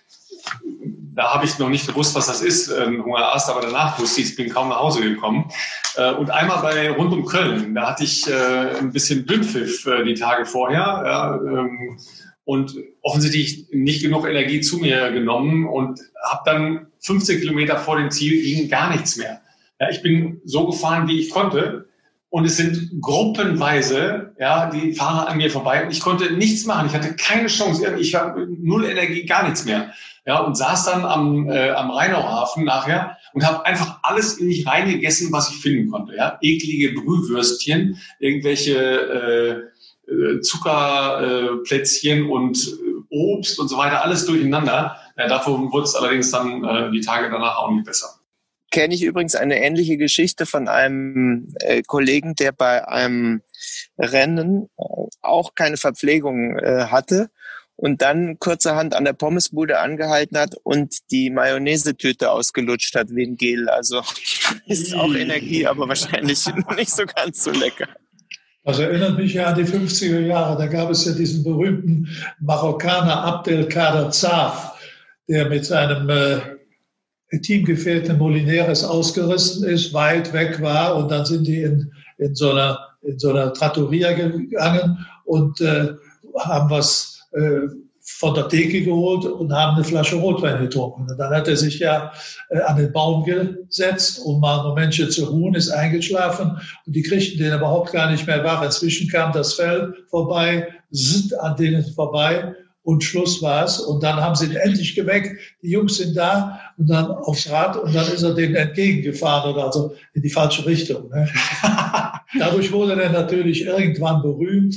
äh, da habe ich noch nicht gewusst, was das ist, ein Hungerast, aber danach wusste ich, ich bin kaum nach Hause gekommen. Äh, und einmal bei rund um Köln, da hatte ich äh, ein bisschen Blindpfiff äh, die Tage vorher. Ja, ähm, und offensichtlich nicht genug Energie zu mir genommen und habe dann 15 Kilometer vor dem Ziel ging gar nichts mehr. Ja, ich bin so gefahren, wie ich konnte. Und es sind gruppenweise, ja, die Fahrer an mir vorbei. Und ich konnte nichts machen. Ich hatte keine Chance. Ich habe null Energie, gar nichts mehr. Ja, und saß dann am, äh, am Rheinauhafen nachher und habe einfach alles in mich reingegessen, was ich finden konnte. Ja, eklige Brühwürstchen, irgendwelche äh, äh, Zuckerplätzchen und äh, Obst und so weiter, alles durcheinander. Ja, davon wurde es allerdings dann äh, die Tage danach auch nicht besser. Kenne ich übrigens eine ähnliche Geschichte von einem äh, Kollegen, der bei einem Rennen äh, auch keine Verpflegung äh, hatte und dann kurzerhand an der Pommesbude angehalten hat und die Mayonnaise-Tüte ausgelutscht hat wie ein Gel. Also ist auch Energie, aber wahrscheinlich nicht so ganz so lecker. Das erinnert mich ja an die 50er Jahre. Da gab es ja diesen berühmten Marokkaner Abdelkader Zaf, der mit seinem äh, Teamgefährten Molineres ausgerissen ist, weit weg war. Und dann sind die in, in, so, einer, in so einer Trattoria gegangen und äh, haben was äh, von der Theke geholt und haben eine Flasche Rotwein getrunken. Und dann hat er sich ja äh, an den Baum gesetzt, um mal ein Momentchen zu ruhen, ist eingeschlafen und die kriegten den überhaupt gar nicht mehr wach. Inzwischen kam das Fell vorbei, sind an denen vorbei und Schluss war's. Und dann haben sie ihn endlich geweckt. Die Jungs sind da und dann aufs Rad und dann ist er denen entgegengefahren oder also in die falsche Richtung. Ne? Dadurch wurde er natürlich irgendwann berühmt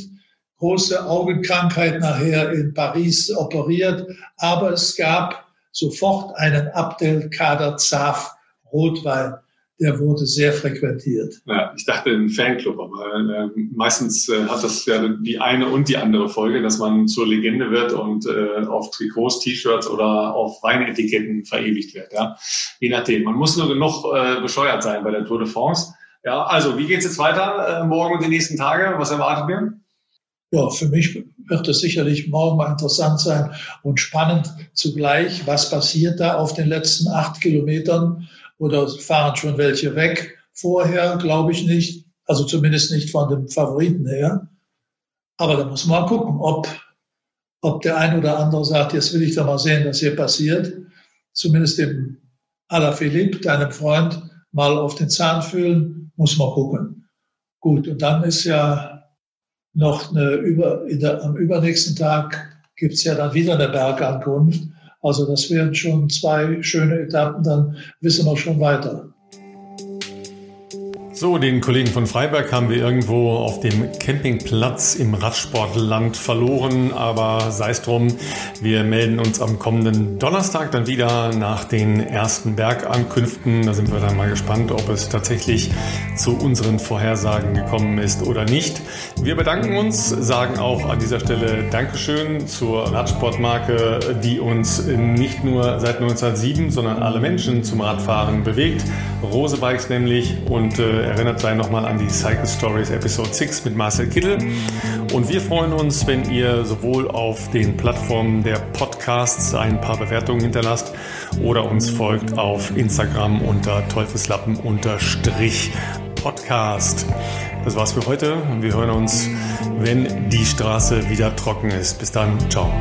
große Augenkrankheit nachher in Paris operiert. Aber es gab sofort einen Abdelkader Zaf Rotwein. Der wurde sehr frequentiert. Ja, ich dachte ein Fanclub, aber äh, meistens äh, hat das ja die eine und die andere Folge, dass man zur Legende wird und äh, auf Trikots, T-Shirts oder auf Weinetiketten verewigt wird. Ja? Je nachdem. Man muss nur genug äh, bescheuert sein bei der Tour de France. Ja, also wie geht's jetzt weiter äh, morgen und die nächsten Tage? Was erwartet ihr? ja, für mich wird es sicherlich morgen mal interessant sein und spannend zugleich. Was passiert da auf den letzten acht Kilometern? Oder fahren schon welche weg vorher? Glaube ich nicht. Also zumindest nicht von dem Favoriten her. Aber da muss man mal gucken, ob, ob der ein oder andere sagt, jetzt will ich da mal sehen, was hier passiert. Zumindest dem Alaphilippe, deinem Freund, mal auf den Zahn fühlen, muss man gucken. Gut, und dann ist ja noch eine über, der, am übernächsten Tag gibt's ja dann wieder eine Bergankunft. Also das wären schon zwei schöne Etappen, dann wissen wir schon weiter. So, den Kollegen von Freiberg haben wir irgendwo auf dem Campingplatz im Radsportland verloren, aber sei es drum, wir melden uns am kommenden Donnerstag dann wieder nach den ersten Bergankünften. Da sind wir dann mal gespannt, ob es tatsächlich zu unseren Vorhersagen gekommen ist oder nicht. Wir bedanken uns, sagen auch an dieser Stelle Dankeschön zur Radsportmarke, die uns nicht nur seit 1907, sondern alle Menschen zum Radfahren bewegt. Rose Bikes nämlich und äh, erinnert sei nochmal an die Cycle Stories Episode 6 mit Marcel Kittel. Und wir freuen uns, wenn ihr sowohl auf den Plattformen der Podcasts ein paar Bewertungen hinterlasst oder uns folgt auf Instagram unter Teufelslappen Podcast. Das war's für heute. Wir hören uns, wenn die Straße wieder trocken ist. Bis dann. Ciao.